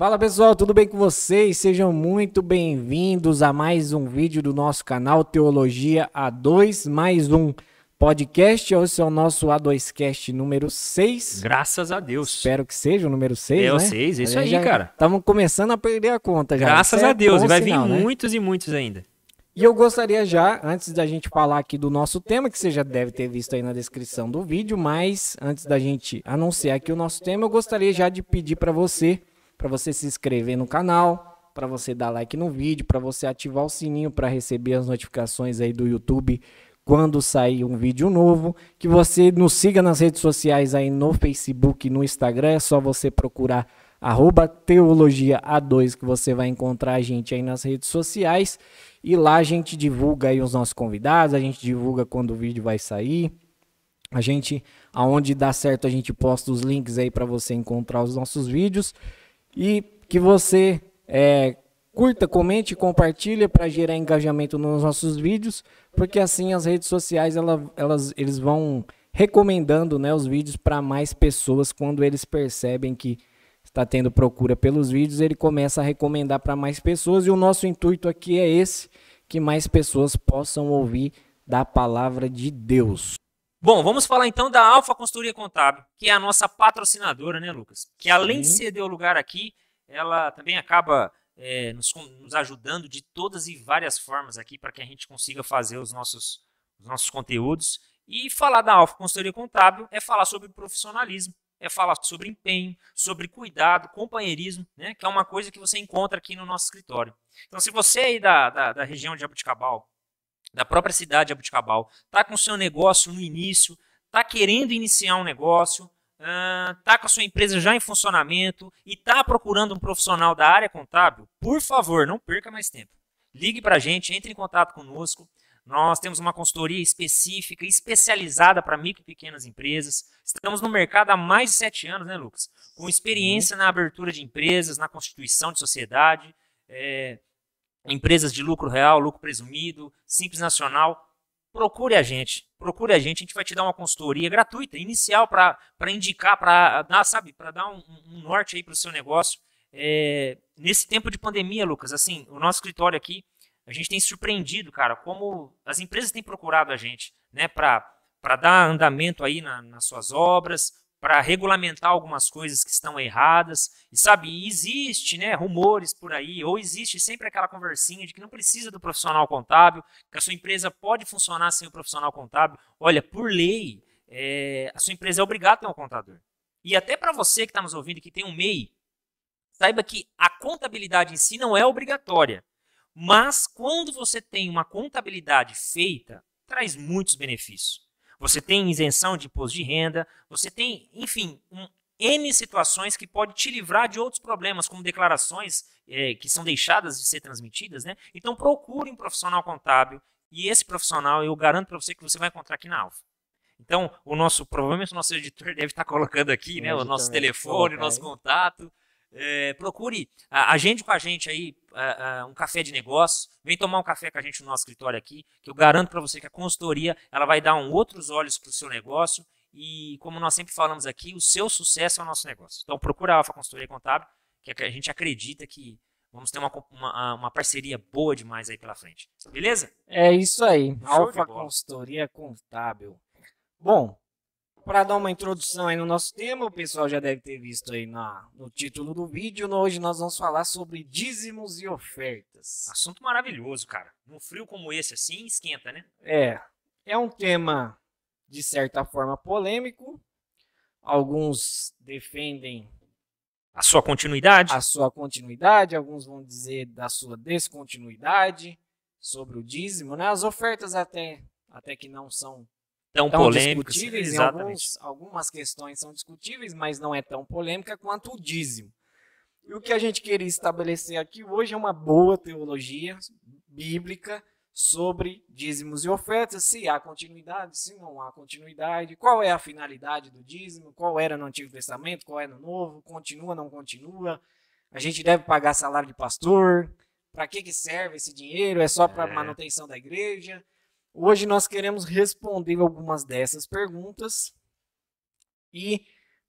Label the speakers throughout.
Speaker 1: Fala pessoal, tudo bem com vocês? Sejam muito bem-vindos a mais um vídeo do nosso canal Teologia A2, mais um podcast. Esse é o nosso A2Cast número 6.
Speaker 2: Graças a Deus.
Speaker 1: Espero que seja o número 6,
Speaker 2: É o
Speaker 1: né?
Speaker 2: 6, isso
Speaker 1: A
Speaker 2: aí, cara.
Speaker 1: Estamos começando a perder a conta já.
Speaker 2: Graças
Speaker 1: Isso é
Speaker 2: a Deus. E vai
Speaker 1: sinal,
Speaker 2: vir
Speaker 1: né?
Speaker 2: muitos e muitos ainda.
Speaker 1: E eu gostaria já, antes da gente falar aqui do nosso tema, que você já deve ter visto aí na descrição do vídeo, mas antes da gente anunciar aqui o nosso tema, eu gostaria já de pedir para você, para você se inscrever no canal, para você dar like no vídeo, para você ativar o sininho para receber as notificações aí do YouTube quando sair um vídeo novo, que você nos siga nas redes sociais aí no Facebook no Instagram, é só você procurar arroba teologia A2 que você vai encontrar a gente aí nas redes sociais. E lá a gente divulga aí os nossos convidados, a gente divulga quando o vídeo vai sair. A gente, aonde dá certo, a gente posta os links aí para você encontrar os nossos vídeos e que você é, curta, comente, compartilha para gerar engajamento nos nossos vídeos, porque assim as redes sociais ela, elas, eles vão recomendando né, os vídeos para mais pessoas quando eles percebem que está tendo procura pelos vídeos, ele começa a recomendar para mais pessoas e o nosso intuito aqui é esse, que mais pessoas possam ouvir da palavra de Deus.
Speaker 2: Bom, vamos falar então da Alfa Consultoria Contábil, que é a nossa patrocinadora, né, Lucas? Que além de ceder o lugar aqui, ela também acaba é, nos, nos ajudando de todas e várias formas aqui para que a gente consiga fazer os nossos, os nossos conteúdos. E falar da Alfa Consultoria Contábil é falar sobre profissionalismo, é falar sobre empenho, sobre cuidado, companheirismo, né? Que é uma coisa que você encontra aqui no nosso escritório. Então, se você aí da, da, da região de Jabuticabal, da própria cidade de Jabuticabal, está com o seu negócio no início, está querendo iniciar um negócio, está com a sua empresa já em funcionamento e está procurando um profissional da área contábil, por favor, não perca mais tempo. Ligue para a gente, entre em contato conosco. Nós temos uma consultoria específica, especializada para micro e pequenas empresas. Estamos no mercado há mais de sete anos, né, Lucas? Com experiência na abertura de empresas, na constituição de sociedade, é, empresas de lucro real, lucro presumido, simples nacional. Procure a gente, procure a gente, a gente vai te dar uma consultoria gratuita, inicial, para indicar, para dar, sabe, para dar um, um norte aí para o seu negócio. É, nesse tempo de pandemia, Lucas, assim, o nosso escritório aqui, a gente tem surpreendido, cara, como as empresas têm procurado a gente, né, para dar andamento aí na- nas suas obras, para regulamentar algumas coisas que estão erradas. E sabe, existe, né, rumores por aí, ou existe sempre aquela conversinha de que não precisa do profissional contábil, que a sua empresa pode funcionar sem o profissional contábil. Olha, por lei, é, a sua empresa é obrigada a ter um contador. E até para você que está nos ouvindo que tem um MEI, saiba que a contabilidade em si não é obrigatória. Mas quando você tem uma contabilidade feita, traz muitos benefícios. Você tem isenção de imposto de renda, você tem, enfim, um, N situações que pode te livrar de outros problemas, como declarações eh, que são deixadas de ser transmitidas. Né? Então procure um profissional contábil e esse profissional eu garanto para você que você vai encontrar aqui na Alfa. Então, o nosso, provavelmente o nosso editor deve estar colocando aqui, né, o nosso telefone, o nosso contato. É, procure, a- agende com a gente aí a- a- um café de negócio. Vem tomar um café com a gente no nosso escritório aqui, que eu garanto para você que a consultoria ela vai dar um outros olhos para o seu negócio. E como nós sempre falamos aqui, o seu sucesso é o nosso negócio. Então procura a Alfa Consultoria Contábil, que a gente acredita que vamos ter uma, uma, uma parceria boa demais aí pela frente. Beleza?
Speaker 1: É isso aí,
Speaker 2: de
Speaker 1: Alfa. Consultoria Contábil. Bom, para dar uma introdução aí no nosso tema, o pessoal já deve ter visto aí na, no título do vídeo. Hoje nós vamos falar sobre dízimos e ofertas.
Speaker 2: Assunto maravilhoso, cara. Num frio como esse assim, esquenta, né?
Speaker 1: É, é um tema de certa forma polêmico. Alguns defendem
Speaker 2: A sua continuidade.
Speaker 1: a sua continuidade, alguns vão dizer da sua descontinuidade sobre o dízimo, né? As ofertas até, até que não são
Speaker 2: tão,
Speaker 1: tão
Speaker 2: polêmicos.
Speaker 1: discutíveis,
Speaker 2: Exatamente.
Speaker 1: alguns, algumas questões são discutíveis, mas não é tão polêmica quanto o dízimo. E o que a gente queria estabelecer aqui hoje é uma boa teologia bíblica sobre dízimos e ofertas, se há continuidade, se não há continuidade, qual é a finalidade do dízimo, qual era no Antigo Testamento, qual é no Novo, continua, não continua, a gente deve pagar salário de pastor, para que, que serve esse dinheiro, é só para
Speaker 2: É.
Speaker 1: manutenção da igreja? Hoje nós queremos responder algumas dessas perguntas e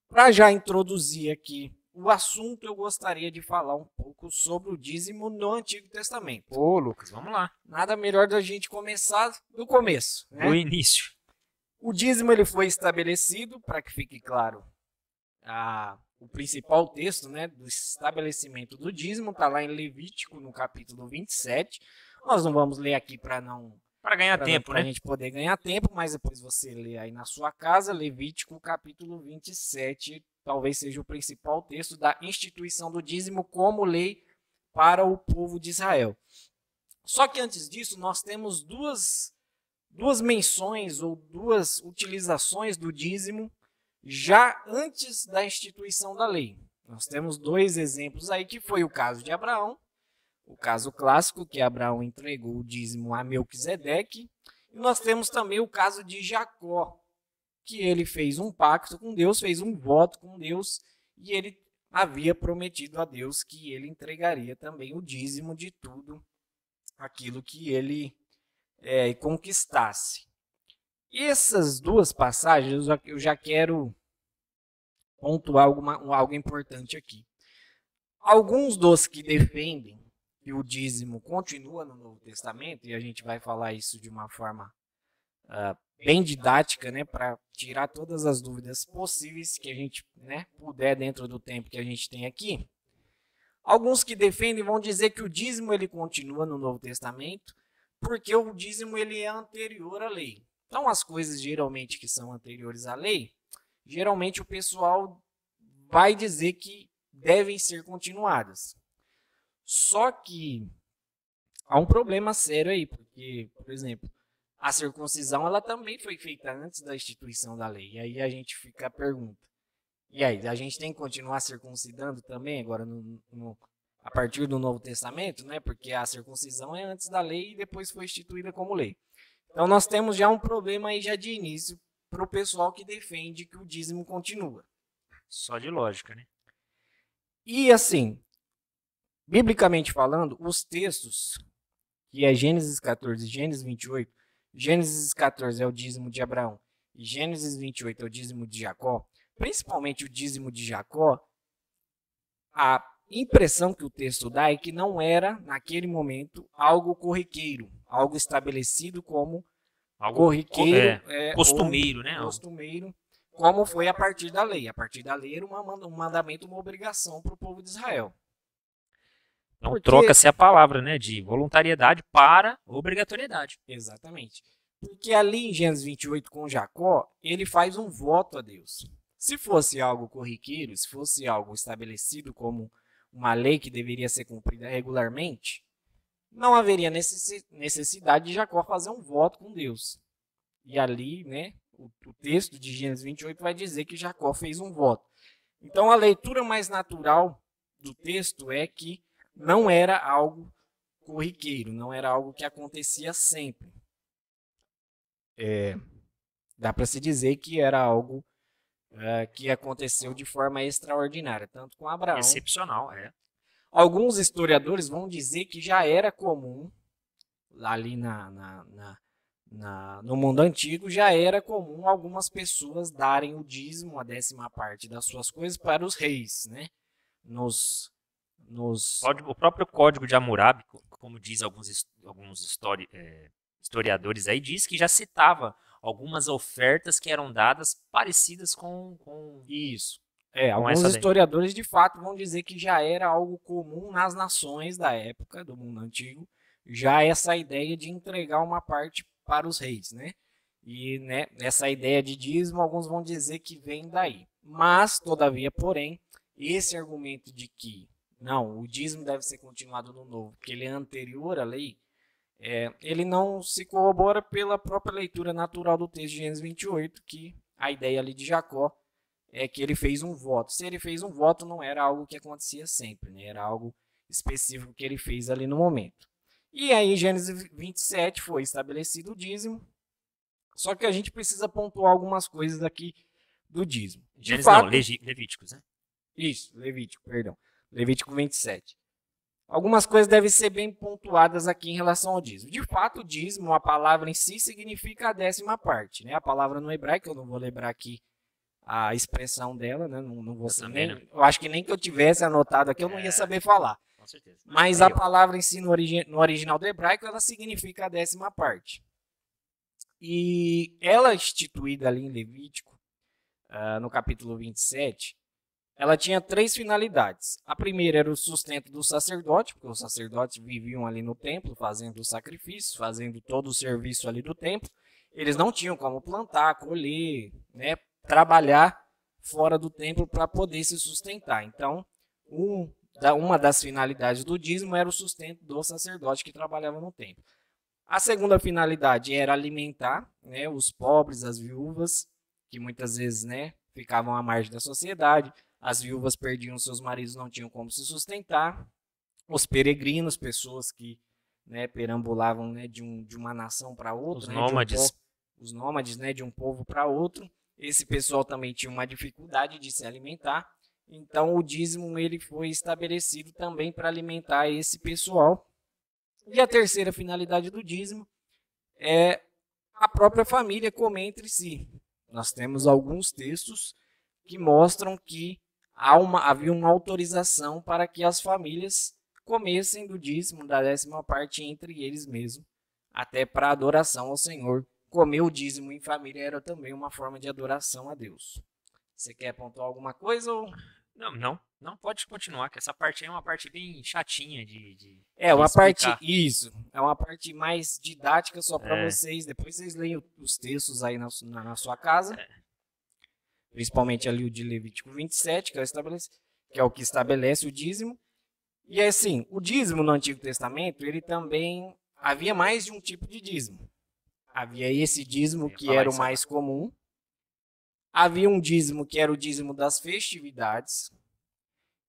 Speaker 1: para já introduzir aqui o assunto eu gostaria de falar um pouco sobre o dízimo no Antigo Testamento.
Speaker 2: Ô, Lucas, vamos lá.
Speaker 1: Nada melhor da gente começar do começo, né?
Speaker 2: Do início.
Speaker 1: O dízimo ele foi estabelecido, para que fique claro, a, o principal texto né, do estabelecimento do dízimo está lá em Levítico, no capítulo 27. Nós não vamos ler aqui para não.
Speaker 2: Para ganhar
Speaker 1: pra,
Speaker 2: tempo,
Speaker 1: pra
Speaker 2: né?
Speaker 1: a gente poder ganhar tempo, mas depois você lê aí na sua casa, Levítico, capítulo 27, talvez seja o principal texto da instituição do dízimo como lei para o povo de Israel. Só que antes disso, nós temos duas, duas menções ou duas utilizações do dízimo já antes da instituição da lei. Nós temos dois exemplos aí, que foi o caso de Abraão, o caso clássico, que Abraão entregou o dízimo a Melquisedeque, e nós temos também o caso de Jacó, que ele fez um pacto com Deus, fez um voto com Deus, e ele havia prometido a Deus que ele entregaria também o dízimo de tudo aquilo que ele é, conquistasse. E essas duas passagens eu já quero pontuar alguma, algo importante aqui. Alguns dos que defendem que o dízimo continua no Novo Testamento, e a gente vai falar isso de uma forma uh, bem didática, né, para tirar todas as dúvidas possíveis que a gente né, puder dentro do tempo que a gente tem aqui. Alguns que defendem vão dizer que o dízimo ele continua no Novo Testamento, porque o dízimo ele é anterior à lei. Então, as coisas geralmente que são anteriores à lei, geralmente o pessoal vai dizer que devem ser continuadas. Só que há um problema sério aí, porque, por exemplo, a circuncisão ela também foi feita antes da instituição da lei. E aí a gente fica a pergunta: e aí, a gente tem que continuar circuncidando também agora no, no, a partir do Novo Testamento, né? Porque a circuncisão é antes da lei e depois foi instituída como lei. Então nós temos já um problema aí já de início para o pessoal que defende que o dízimo continua.
Speaker 2: Só de lógica, né?
Speaker 1: E assim, biblicamente falando, os textos, que é Gênesis 14 e Gênesis 28, Gênesis 14 é o dízimo de Abraão e Gênesis 28 é o dízimo de Jacó, principalmente o dízimo de Jacó, a impressão que o texto dá é que não era, naquele momento, algo corriqueiro, algo estabelecido como algo corriqueiro,
Speaker 2: é, é, costumeiro, né?
Speaker 1: Costumeiro, como foi a partir da lei. A partir da lei era uma, um mandamento, uma obrigação para o povo de Israel.
Speaker 2: Então Porque... troca-se a palavra, né, de voluntariedade para obrigatoriedade.
Speaker 1: Exatamente. Porque ali em Gênesis 28 com Jacó, ele faz um voto a Deus. Se fosse algo corriqueiro, se fosse algo estabelecido como uma lei que deveria ser cumprida regularmente, não haveria necessidade de Jacó fazer um voto com Deus. E ali, né, o, o texto de Gênesis 28 vai dizer que Jacó fez um voto. Então a leitura mais natural do texto é que não era algo corriqueiro, não era algo que acontecia sempre. É, dá para se dizer que era algo é, que aconteceu de forma extraordinária, tanto com Abraão.
Speaker 2: Excepcional, é.
Speaker 1: Alguns historiadores vão dizer que já era comum, ali na, na, na, na, no mundo antigo, já era comum algumas pessoas darem o dízimo, a décima parte das suas coisas, para os reis, né? Nos, nos...
Speaker 2: O próprio Código de Hammurabi, como diz alguns, alguns histori, é, historiadores aí, diz que já citava algumas ofertas que eram dadas parecidas com, com
Speaker 1: isso. É, com alguns historiadores de fato vão dizer que já era algo comum nas nações da época do mundo antigo, já essa ideia de entregar uma parte para os reis, né? E né, essa ideia de dízimo, alguns vão dizer que vem daí. Mas, todavia, porém, esse argumento de que não, o dízimo deve ser continuado no novo, porque ele é anterior à lei, é, ele não se corrobora pela própria leitura natural do texto de Gênesis 28, que a ideia ali de Jacó é que ele fez um voto. Se ele fez um voto, não era algo que acontecia sempre, né? era algo específico que ele fez ali no momento. E aí, em Gênesis 27, foi estabelecido o dízimo. Só que a gente precisa pontuar algumas coisas aqui do dízimo.
Speaker 2: De Gênesis fato, não, Levíticos, né?
Speaker 1: Isso, Levítico, perdão. Levítico 27. Algumas coisas devem ser bem pontuadas aqui em relação ao dízimo. De fato, o dízimo, a palavra em si, significa a décima parte. Né? A palavra no hebraico, eu não vou lembrar aqui a expressão dela, né? Não, não vou
Speaker 2: Eu
Speaker 1: saber. Eu acho que nem que eu tivesse anotado aqui, eu não ia
Speaker 2: É.
Speaker 1: saber falar.
Speaker 2: Com certeza.
Speaker 1: Mas a palavra em si no, origi- no original do hebraico, ela significa a décima parte. E ela instituída ali em Levítico, ah, no capítulo 27, ela tinha três finalidades. A primeira era o sustento do sacerdote, porque os sacerdotes viviam ali no templo, fazendo os sacrifícios, fazendo todo o serviço ali do templo. Eles não tinham como plantar, colher, né, trabalhar fora do templo para poder se sustentar. Então, um uma das finalidades do dízimo era o sustento do sacerdote que trabalhava no templo. A segunda finalidade era alimentar né, os pobres, as viúvas, que muitas vezes né, ficavam à margem da sociedade. As viúvas perdiam seus maridos, não tinham como se sustentar. Os peregrinos, pessoas que né, perambulavam né, de, um, de uma nação para outra.
Speaker 2: Os
Speaker 1: né, de um
Speaker 2: nômades.
Speaker 1: po- os nômades né, de um povo para outro. Esse pessoal também tinha uma dificuldade de se alimentar. Então o dízimo ele foi estabelecido também para alimentar esse pessoal. E a terceira finalidade do dízimo é a própria família comer entre si. Nós temos alguns textos que mostram que uma, havia uma autorização para que as famílias comessem do dízimo, da décima parte entre eles mesmos, até para adoração ao Senhor. Comer o dízimo em família era também uma forma de adoração a Deus. Você quer pontuar alguma coisa? Ou...
Speaker 2: Não, não, não pode continuar, que essa parte aí é uma parte bem chatinha de. de
Speaker 1: É uma parte. Isso. É uma parte mais didática só para
Speaker 2: É.
Speaker 1: vocês. Depois vocês leem os textos aí na, na, na sua casa.
Speaker 2: É.
Speaker 1: Principalmente ali o de Levítico 27, que é, que é o que estabelece o dízimo. E assim, o dízimo no Antigo Testamento, ele também. Havia mais de um tipo de dízimo. Havia esse dízimo que era o mais comum. Havia um dízimo que era o dízimo das festividades.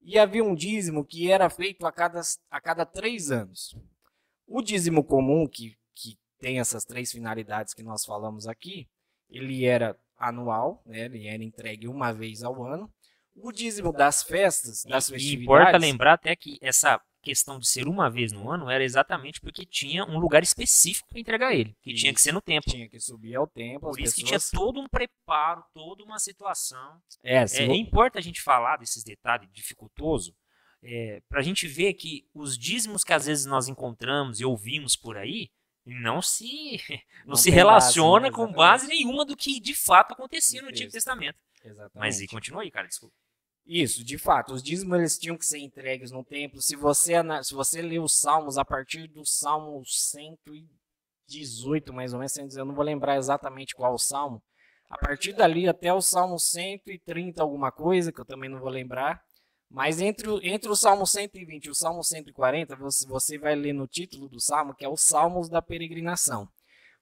Speaker 1: E havia um dízimo que era feito a cada, a cada três anos. O dízimo comum, que, que tem essas três finalidades que nós falamos aqui, ele era anual, né? ele era entregue uma vez ao ano. O dízimo das festas, das
Speaker 2: E
Speaker 1: festividades...
Speaker 2: importa lembrar até que essa questão de ser uma vez no ano era exatamente porque tinha um lugar específico para entregar ele, que tinha que ser no templo.
Speaker 1: tinha que subir ao templo,
Speaker 2: Por isso que
Speaker 1: pessoas...
Speaker 2: tinha todo um preparo, toda uma situação.
Speaker 1: É,
Speaker 2: É,
Speaker 1: vo-
Speaker 2: importa a gente falar desses detalhes dificultosos para a gente ver que os dízimos que às vezes nós encontramos e ouvimos por aí não se não,
Speaker 1: Não
Speaker 2: se relaciona
Speaker 1: base,
Speaker 2: com base nenhuma do que de fato acontecia no
Speaker 1: Do
Speaker 2: Antigo. Testamento.
Speaker 1: Exatamente.
Speaker 2: Mas e continua aí, cara, desculpa.
Speaker 1: Isso, de fato, os dízimos eles tinham que ser entregues no templo. Se você se você ler os salmos a partir do salmo 118, mais ou menos, 119, eu não vou lembrar exatamente qual o salmo. A partir dali até o salmo 130 alguma coisa, que eu também não vou lembrar. Mas entre o, entre o salmo 120 e o salmo 140, você, você vai ler no título do salmo que é os salmos da peregrinação.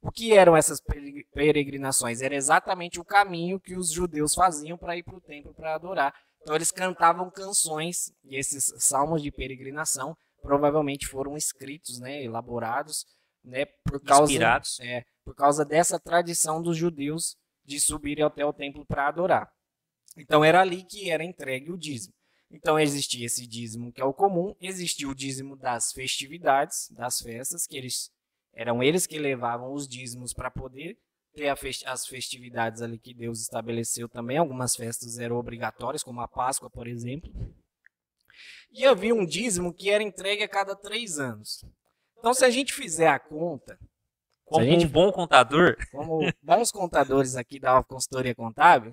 Speaker 1: O que eram essas pere- peregrinações? Era exatamente o caminho que os judeus faziam para ir para o templo para adorar. Então eles cantavam canções e esses salmos de peregrinação provavelmente foram escritos, né, elaborados, né, por causa é, por causa dessa tradição dos judeus de subirem até o templo para adorar. Então era ali que era entregue o dízimo. Então existia esse dízimo que é o comum, existia o dízimo das festividades, das festas, que eles eram eles que levavam os dízimos para poder ter as festividades ali que Deus estabeleceu também. Algumas festas eram obrigatórias, como a Páscoa, por exemplo. E havia um dízimo que era entregue a cada três anos. Então, se a gente fizer a conta,
Speaker 2: Como
Speaker 1: a gente-
Speaker 2: um bom contador,
Speaker 1: como bons contadores aqui da consultoria contábil,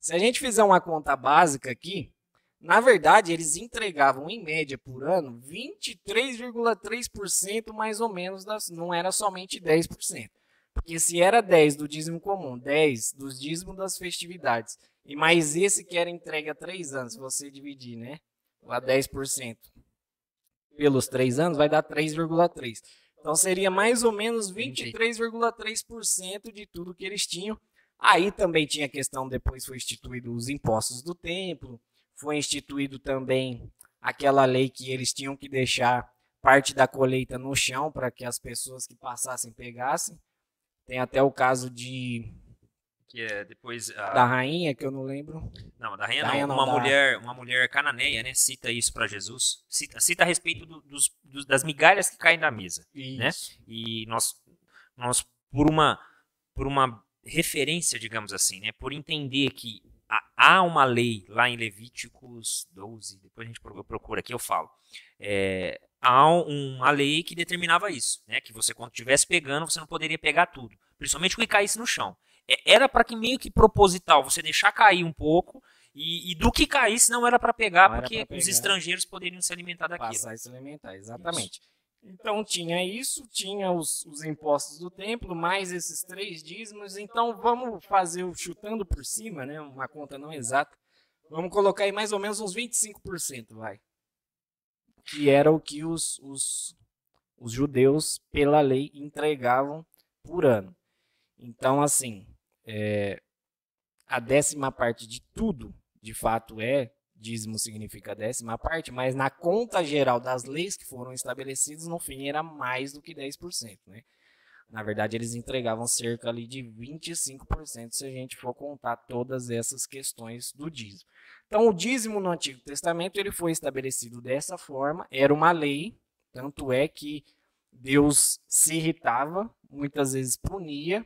Speaker 1: se a gente fizer uma conta básica aqui, na verdade, eles entregavam em média por ano 23,3% mais ou menos, das, não era somente 10%. Porque se era 10 do dízimo comum, 10 dos dízimos das festividades, e mais esse que era entregue há 3 anos, se você dividir, né? A 10% pelos 3 anos, vai dar 3,3%. Então seria mais ou menos 23,3% de tudo que eles tinham. Aí também tinha a questão, depois foi instituído os impostos do templo, foi instituído também aquela lei que eles tinham que deixar parte da colheita no chão para que as pessoas que passassem pegassem. Tem até o caso de
Speaker 2: que é depois a-
Speaker 1: da rainha, que eu não lembro.
Speaker 2: Não, da rainha
Speaker 1: Da
Speaker 2: não.
Speaker 1: rainha não,
Speaker 2: uma
Speaker 1: da-
Speaker 2: mulher, uma mulher cananeia, né? Cita isso para Jesus. Cita, cita a respeito do- dos, dos- das migalhas que caem da mesa. Né?
Speaker 1: Isso.
Speaker 2: E nós, nós por uma, por uma referência, digamos assim, né, por entender que há uma lei lá em Levíticos 12, depois a gente procura aqui, eu falo. É, há uma lei que determinava isso, né, que você quando estivesse pegando, você não poderia pegar tudo, principalmente o que caísse no chão. É, era para que meio que proposital, você deixar cair um pouco e, e do que caísse não era para pegar, não porque pegar. os estrangeiros poderiam se alimentar daquilo.
Speaker 1: Passar e se alimentar, exatamente. Isso. Então tinha isso, tinha os, os, impostos do templo, mais esses três dízimos. Então vamos fazer o chutando por cima, né? Uma conta não exata. Vamos colocar aí mais ou menos uns 25%, vai. Que era o que os, os, os judeus, pela lei, entregavam por ano. Então, assim, é, a décima parte de tudo, de fato, é dízimo significa décima parte, mas na conta geral das leis que foram estabelecidas, no fim era mais do que 10%, né? Na verdade, eles entregavam cerca ali de 25% se a gente for contar todas essas questões do dízimo. Então, o dízimo no Antigo Testamento ele foi estabelecido dessa forma, era uma lei, tanto é que Deus se irritava, muitas vezes punia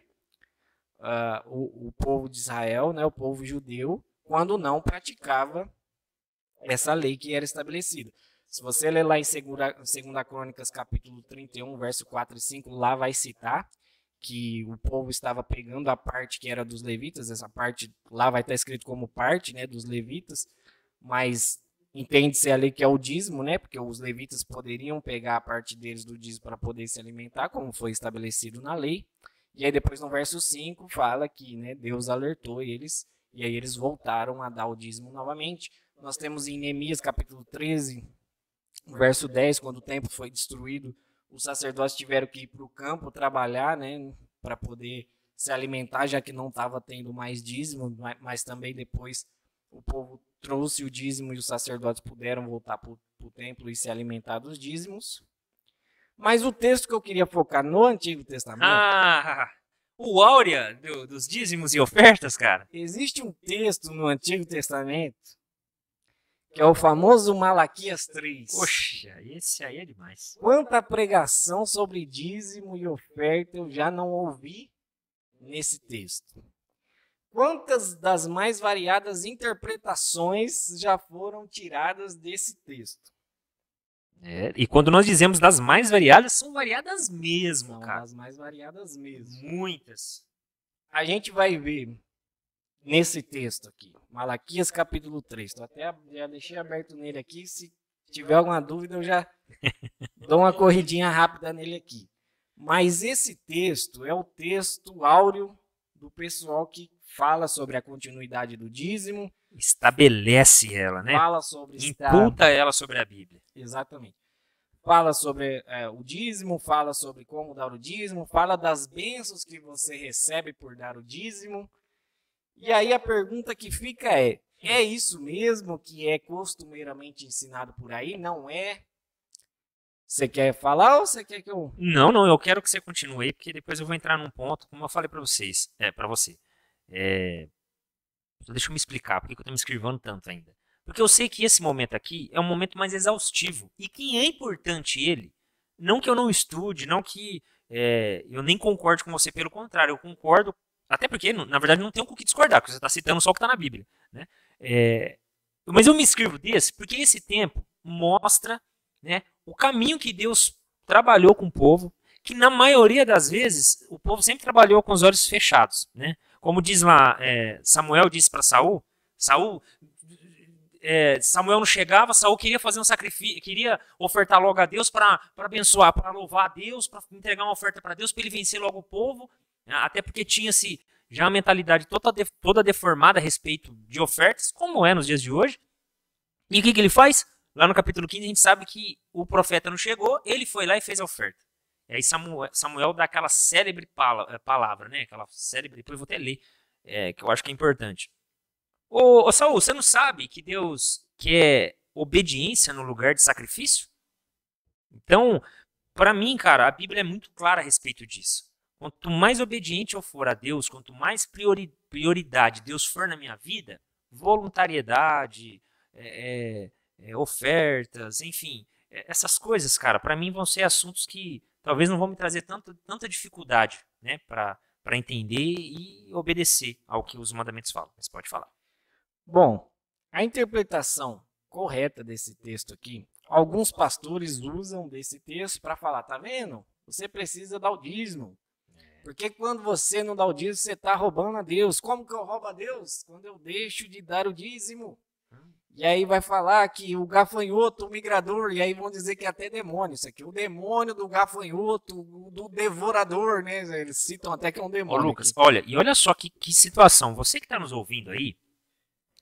Speaker 1: uh, o, o povo de Israel, né, o povo judeu, quando não praticava essa lei que era estabelecida. Se você ler lá em 2 Crônicas, capítulo 31, verso 4 e 5, lá vai citar que o povo estava pegando a parte que era dos levitas, essa parte lá vai estar escrito como parte né, dos levitas, mas entende-se ali que é o dízimo, né, porque os levitas poderiam pegar a parte deles do dízimo para poder se alimentar, como foi estabelecido na lei. E aí depois no verso 5 fala que né, Deus alertou eles, e aí eles voltaram a dar o dízimo novamente. Nós temos em Neemias capítulo 13, verso 10, quando o templo foi destruído, os sacerdotes tiveram que ir para o campo trabalhar, né, para poder se alimentar, já que não estava tendo mais dízimo, mas também depois o povo trouxe o dízimo e os sacerdotes puderam voltar para o templo e se alimentar dos dízimos. Mas o texto que eu queria focar no Antigo Testamento.
Speaker 2: Ah, o áurea do, dos dízimos e ofertas, cara.
Speaker 1: Existe um texto no Antigo Testamento que é o famoso Malaquias 3.
Speaker 2: Poxa, esse aí é demais.
Speaker 1: Quanta pregação sobre dízimo e oferta eu já não ouvi nesse texto. Quantas das mais variadas interpretações já foram tiradas desse texto?
Speaker 2: É, e quando nós dizemos das mais variadas, são variadas mesmo, são cara.
Speaker 1: Das mais variadas mesmo.
Speaker 2: Muitas.
Speaker 1: A gente vai ver nesse texto aqui. Malaquias capítulo 3. Tô até já deixei aberto nele aqui. Se tiver alguma dúvida, eu já dou uma corridinha rápida nele aqui. Mas esse texto é o texto áureo do pessoal que fala sobre a continuidade do dízimo.
Speaker 2: Estabelece ela, né?
Speaker 1: Fala sobre
Speaker 2: Imputa ela sobre a Bíblia.
Speaker 1: Exatamente. Fala sobre é, o dízimo, fala sobre como dar o dízimo, fala das bênçãos que você recebe por dar o dízimo e aí a pergunta que fica é: é isso mesmo que é costumeiramente ensinado por aí? Não é? Você quer falar ou você quer que eu.
Speaker 2: Não, não, eu quero que você continue, porque depois eu vou entrar num ponto, como eu falei para vocês, é, para você. É... Deixa eu me explicar por que eu tô me escrevendo tanto ainda. Porque eu sei que esse momento aqui é um momento mais exaustivo. E que é importante ele. Não que eu não estude, não que é, eu nem concorde com você, pelo contrário, eu concordo até porque, na verdade, não tem o que discordar, porque você está citando só o que está na Bíblia. Né? É, mas eu me escrevo desse porque esse tempo mostra né, o caminho que Deus trabalhou com o povo, que na maioria das vezes o povo sempre trabalhou com os olhos fechados. Né? Como diz lá, é, Samuel disse para Saul, Saul é, Samuel não chegava, Saul queria fazer um sacrifício, queria ofertar logo a Deus para abençoar, para louvar a Deus, para entregar uma oferta para Deus, para ele vencer logo o povo. Né? Até porque tinha-se já uma mentalidade toda, toda deformada a respeito de ofertas, como é nos dias de hoje. E o que, que ele faz? Lá no capítulo 15 a gente sabe que o profeta não chegou, ele foi lá e fez a oferta. E aí Samuel, Samuel dá aquela célebre eh, palavra, né? Aquela célebre, depois eu vou até ler, é, que eu acho que é importante. Ô, ô Saul, você não sabe que Deus quer obediência no lugar de sacrifício? Então, para mim, cara, a Bíblia é muito clara a respeito disso. Quanto mais obediente eu for a Deus, quanto mais priori, prioridade Deus for na minha vida, voluntariedade, é, é, é ofertas, enfim, é, essas coisas, cara, para mim vão ser assuntos que talvez não vão me trazer tanta, tanta dificuldade, né, para entender e obedecer ao que os mandamentos falam. Você pode falar.
Speaker 1: Bom, a interpretação correta desse texto aqui, alguns pastores usam desse texto para falar, tá vendo? Você precisa dar o dízimo. Porque quando você não dá o dízimo, você está roubando a Deus. Como que eu roubo a Deus? Quando eu deixo de dar o dízimo. E aí vai falar que o gafanhoto, o migrador, e aí vão dizer que é até demônio isso aqui. O demônio do gafanhoto, do devorador, né? Eles citam até que é um demônio.
Speaker 2: Ô, Lucas, aqui. olha, e olha só que, que situação. Você que está nos ouvindo aí,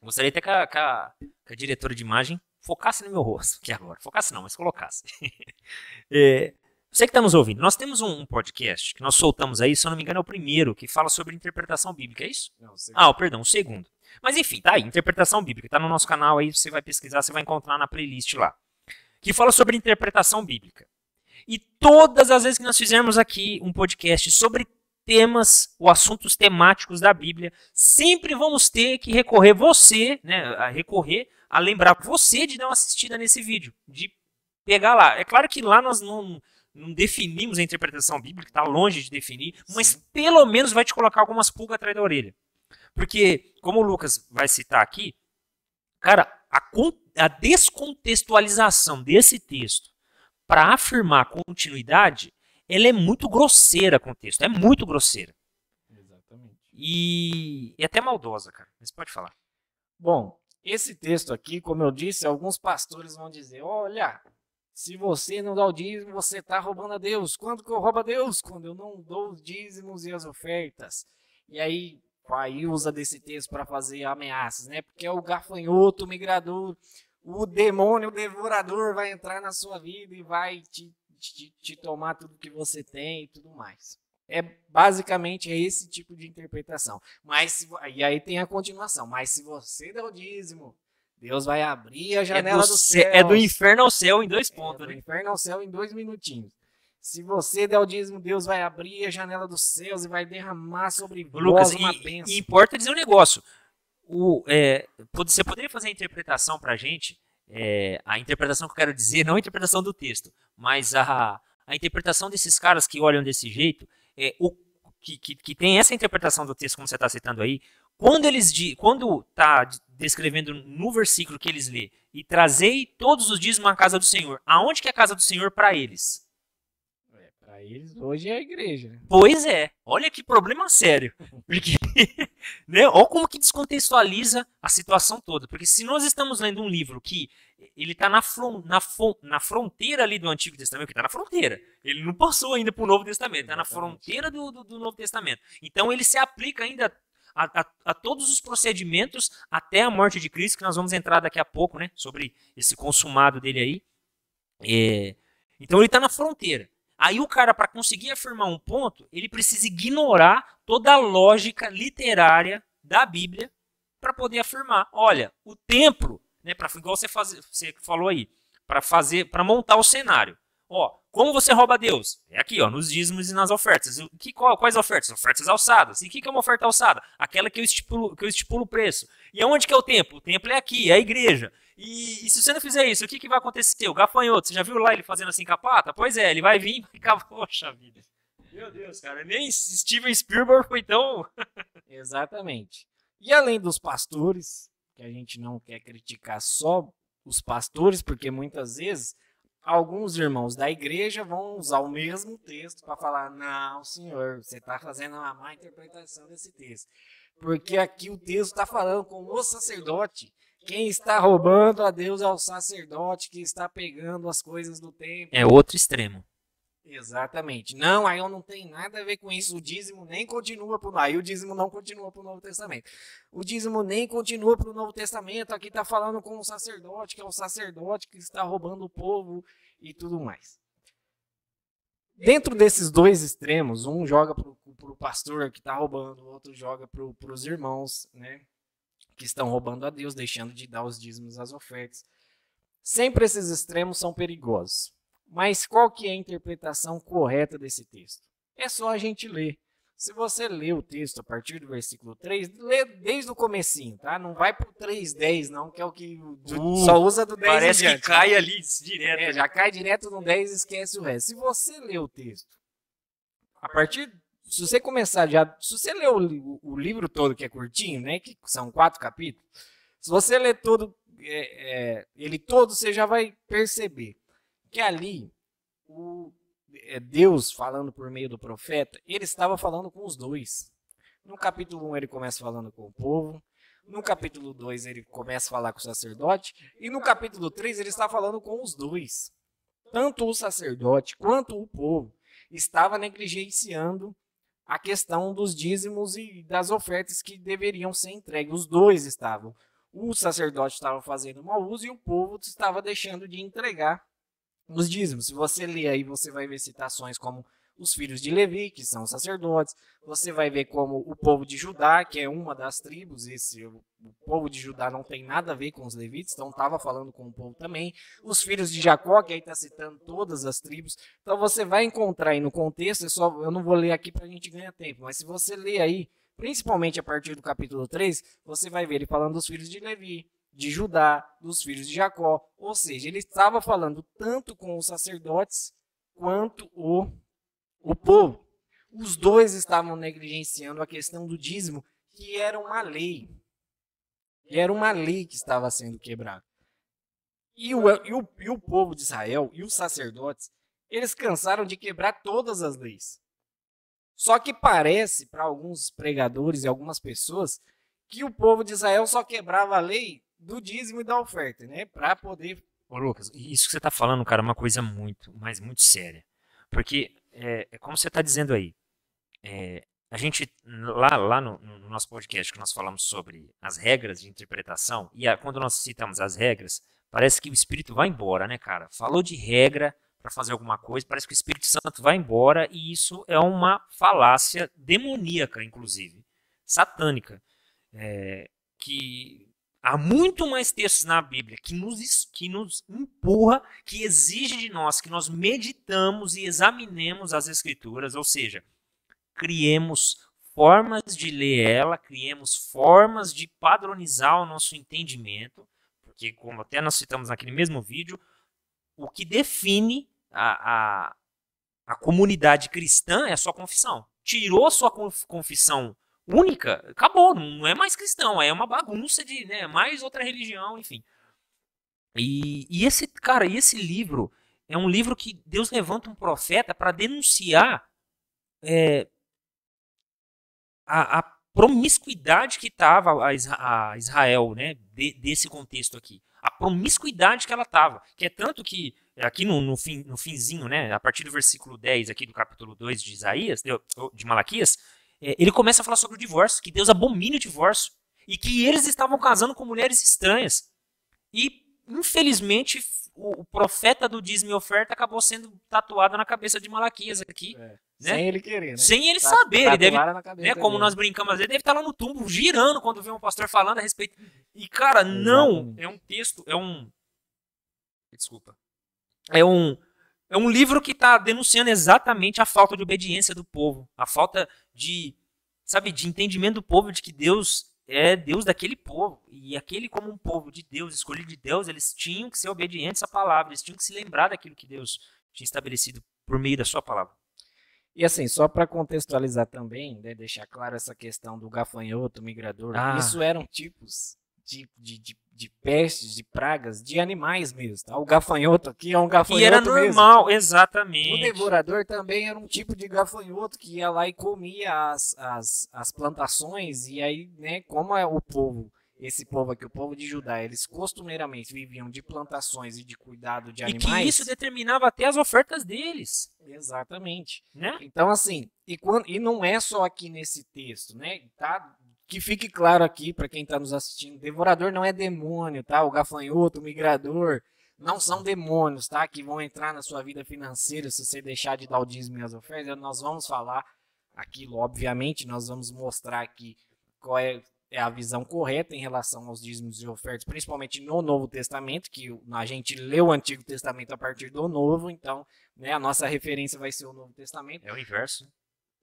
Speaker 2: gostaria até que a, que, a, que a, diretora de imagem focasse no meu rosto aqui agora. Focasse não, mas colocasse. é, você que está nos ouvindo, nós temos um, podcast que nós soltamos aí, se eu não me engano, é o primeiro, que fala sobre interpretação bíblica, é isso? Não, ah, perdão, o segundo. Mas enfim, tá aí, interpretação bíblica, tá no nosso canal aí, você vai pesquisar, você vai encontrar na playlist lá. Que fala sobre interpretação bíblica. E todas as vezes que nós fizermos aqui um podcast sobre temas ou assuntos temáticos da Bíblia, sempre vamos ter que recorrer você, né, a recorrer a lembrar você de dar uma assistida nesse vídeo, de pegar lá. É claro que lá nós não, não definimos a interpretação bíblica, está longe de definir, mas Sim. pelo menos vai te colocar algumas pulgas atrás da orelha. Porque, como o Lucas vai citar aqui, cara, a, a descontextualização desse texto para afirmar continuidade, ela é muito grosseira com o texto, é muito grosseira. Exatamente. E é até maldosa, cara. Mas pode falar.
Speaker 1: Bom, esse texto aqui, como eu disse, alguns pastores vão dizer: olha, se você não dá o dízimo, você está roubando a Deus. Quando que eu roubo a Deus? Quando eu não dou os dízimos e as ofertas. E aí Aí usa desse texto para fazer ameaças, né? Porque é o gafanhoto, o migrador, o demônio, o devorador vai entrar na sua vida e vai te, te, te tomar tudo que você tem e tudo mais. É basicamente é esse tipo de interpretação. Mas e aí tem a continuação. Mas se você der o dízimo, Deus vai abrir a janela é do, do céu.
Speaker 2: É do inferno ao céu em dois pontos,
Speaker 1: é do
Speaker 2: né?
Speaker 1: inferno ao céu em dois minutinhos. Se você der o dízimo, Deus vai abrir a janela dos céus e vai derramar sobre
Speaker 2: Lucas, uma e, bênção. E importa dizer um negócio. O, é, você poderia fazer a interpretação para a gente, é, a interpretação que eu quero dizer, não a interpretação do texto, mas a, a interpretação desses caras que olham desse jeito, é, o, que, que, que tem essa interpretação do texto, como você está citando aí, quando eles quando está descrevendo no versículo que eles lê, e trazei todos os dízimos à casa do Senhor, aonde que é a casa do Senhor para eles?
Speaker 1: Para eles, hoje é a igreja.
Speaker 2: Pois é. Olha que problema sério. Porque, né, olha como que descontextualiza a situação toda. Porque se nós estamos lendo um livro que ele está na, na, na fronteira ali do Antigo Testamento, que está na fronteira. Ele não passou ainda para o Novo Testamento, está na fronteira do, do, do, Novo Testamento. Então ele se aplica ainda a, a, a, todos os procedimentos até a morte de Cristo, que nós vamos entrar daqui a pouco, né? Sobre esse consumado dele aí. É, então ele está na fronteira. Aí o cara, para conseguir afirmar um ponto, ele precisa ignorar toda a lógica literária da Bíblia para poder afirmar. Olha, o templo, né, pra, igual você, faz, você falou aí, para fazer, para montar o cenário. Ó, como você rouba Deus? É aqui, ó, nos dízimos e nas ofertas. Que, qual, quais ofertas? Ofertas alçadas. E o que, que é uma oferta alçada? Aquela que eu estipulo, que eu estipulo o preço. E aonde que é o templo? O templo é aqui, é a igreja. E, e, se você não fizer isso, o que, que vai acontecer? O gafanhoto, você já viu lá ele fazendo assim com a pata? Pois é, ele vai vir e ficar. Poxa vida. Meu Deus, cara, nem Steven Spielberg foi tão.
Speaker 1: Exatamente. E além dos pastores, que a gente não quer criticar só os pastores, porque muitas vezes alguns irmãos da igreja vão usar o mesmo texto para falar: não, senhor, você está fazendo uma má interpretação desse texto. Porque aqui o texto está falando com o sacerdote quem está roubando a Deus é o sacerdote que está pegando as coisas do templo.
Speaker 2: É outro extremo.
Speaker 1: Exatamente. Não, aí eu não tem nada a ver com isso. O dízimo nem continua para o Aí o dízimo não continua para o Novo Testamento. O dízimo nem continua para o Novo Testamento. Aqui está falando com o sacerdote, que é o sacerdote que está roubando o povo e tudo mais. Dentro desses dois extremos, um joga para o pastor que está roubando, o outro joga para os irmãos, né? que estão roubando a Deus, deixando de dar os dízimos às ofertas. Sempre esses extremos são perigosos. Mas qual que é a interpretação correta desse texto? É só a gente ler. Se você ler o texto a partir do versículo 3, lê desde o comecinho, tá? Não vai pro 3:10 não, que é o que uh, só usa do 10
Speaker 2: Parece que cai ali direto.
Speaker 1: É, já cai direto no 10 e esquece o resto. Se você ler o texto a partir se você começar já, se você ler o, o, livro todo que é curtinho, né, que são quatro capítulos, se você ler todo é, é, ele todo, você já vai perceber que ali o é, Deus falando por meio do profeta, ele estava falando com os dois. No capítulo 1 ele começa falando com o povo, no capítulo 2 ele começa a falar com o sacerdote, e no capítulo 3 ele está falando com os dois. Tanto o sacerdote quanto o povo estava negligenciando a questão dos dízimos e das ofertas que deveriam ser entregues. Os dois estavam. O sacerdote estava fazendo mau uso e o povo estava deixando de entregar os dízimos. Se você ler aí, você vai ver citações como os filhos de Levi, que são sacerdotes. Você vai ver como o povo de Judá, que é uma das tribos. Esse, o, o povo de Judá não tem nada a ver com os levitas, então estava falando com o povo também. Os filhos de Jacó, que aí está citando todas as tribos. Então você vai encontrar aí no contexto, é só, eu não vou ler aqui para a gente ganhar tempo, mas se você ler aí, principalmente a partir do capítulo 3, você vai ver ele falando dos filhos de Levi, de Judá, dos filhos de Jacó. Ou seja, ele estava falando tanto com os sacerdotes quanto o, o povo. Os dois estavam negligenciando a questão do dízimo, que era uma lei. E era uma lei que estava sendo quebrada. E o, e, o, e o povo de Israel e os sacerdotes, eles cansaram de quebrar todas as leis. Só que parece, para alguns pregadores e algumas pessoas, que o povo de Israel só quebrava a lei do dízimo e da oferta, né? Para poder.
Speaker 2: Ô, Lucas, isso que você está falando, cara, é uma coisa muito, mas muito séria. Porque, é, é como você está dizendo aí, é, a gente, lá, lá no, no, nosso podcast que nós falamos sobre as regras de interpretação, e a, quando nós citamos as regras, parece que o Espírito vai embora, né, cara? Falou de regra para fazer alguma coisa, parece que o Espírito Santo vai embora, e isso é uma falácia demoníaca, inclusive, satânica, é, que Há muito mais textos na Bíblia que nos, que nos empurra, que exige de nós que nós meditamos e examinemos as Escrituras, ou seja, criemos formas de ler ela, criemos formas de padronizar o nosso entendimento, porque, como até nós citamos naquele mesmo vídeo, o que define a, a, a comunidade cristã é a sua confissão. Tirou sua confissão única, acabou, não é mais cristão, é uma bagunça de, né, mais outra religião, enfim. E, e esse, cara, e esse livro é um livro que Deus levanta um profeta para denunciar é, a, a, promiscuidade que estava a, Israel, né, de, desse contexto aqui. A promiscuidade que ela estava. Que é tanto que, aqui no, no, fim, no finzinho, né, a partir do versículo 10 aqui do capítulo 2 de Isaías, de, de Malaquias, é, ele começa a falar sobre o divórcio, que Deus abomina o divórcio e que eles estavam casando com mulheres estranhas. E, infelizmente, o, o profeta do dízimo e oferta acabou sendo tatuado na cabeça de Malaquias aqui. É.
Speaker 1: Né? Sem ele querer, né?
Speaker 2: Sem ele tá, saber. Ele deve, né, como nós brincamos, ele deve estar lá no túmulo girando quando vê um pastor falando a respeito. E, cara, não. É um texto, é um. Desculpa. É um é um livro que está denunciando exatamente a falta de obediência do povo, a falta de, sabe, de entendimento do povo de que Deus é Deus daquele povo. E aquele, como um povo de Deus, escolhido de Deus, eles tinham que ser obedientes à palavra, eles tinham que se lembrar daquilo que Deus tinha estabelecido por meio da sua palavra.
Speaker 1: E assim, só para contextualizar também, né, deixar claro essa questão do gafanhoto, migrador, ah. isso eram tipos de, de, de, de, pestes, de pragas, de animais mesmo. Tá? O gafanhoto aqui é um gafanhoto.
Speaker 2: E era normal, mesmo. exatamente.
Speaker 1: O devorador também era um tipo de gafanhoto que ia lá e comia as, as, as plantações. E aí, né, como é o povo, esse povo aqui, o povo de Judá, eles costumeiramente viviam de plantações e de cuidado de animais.
Speaker 2: E que isso determinava até as ofertas deles.
Speaker 1: Exatamente.
Speaker 2: Né?
Speaker 1: Então, assim, e, quando, e não é só aqui nesse texto, né? Tá que fique claro aqui para quem está nos assistindo, devorador não é demônio, tá? O gafanhoto, o migrador, não são demônios, tá? Que vão entrar na sua vida financeira se você deixar de dar o dízimo e as ofertas. Nós vamos falar aquilo, obviamente, nós vamos mostrar aqui qual é, é a visão correta em relação aos dízimos e ofertas, principalmente no Novo Testamento, que a gente lê o Antigo Testamento a partir do Novo, então né, a nossa referência vai ser o Novo Testamento.
Speaker 2: É o inverso.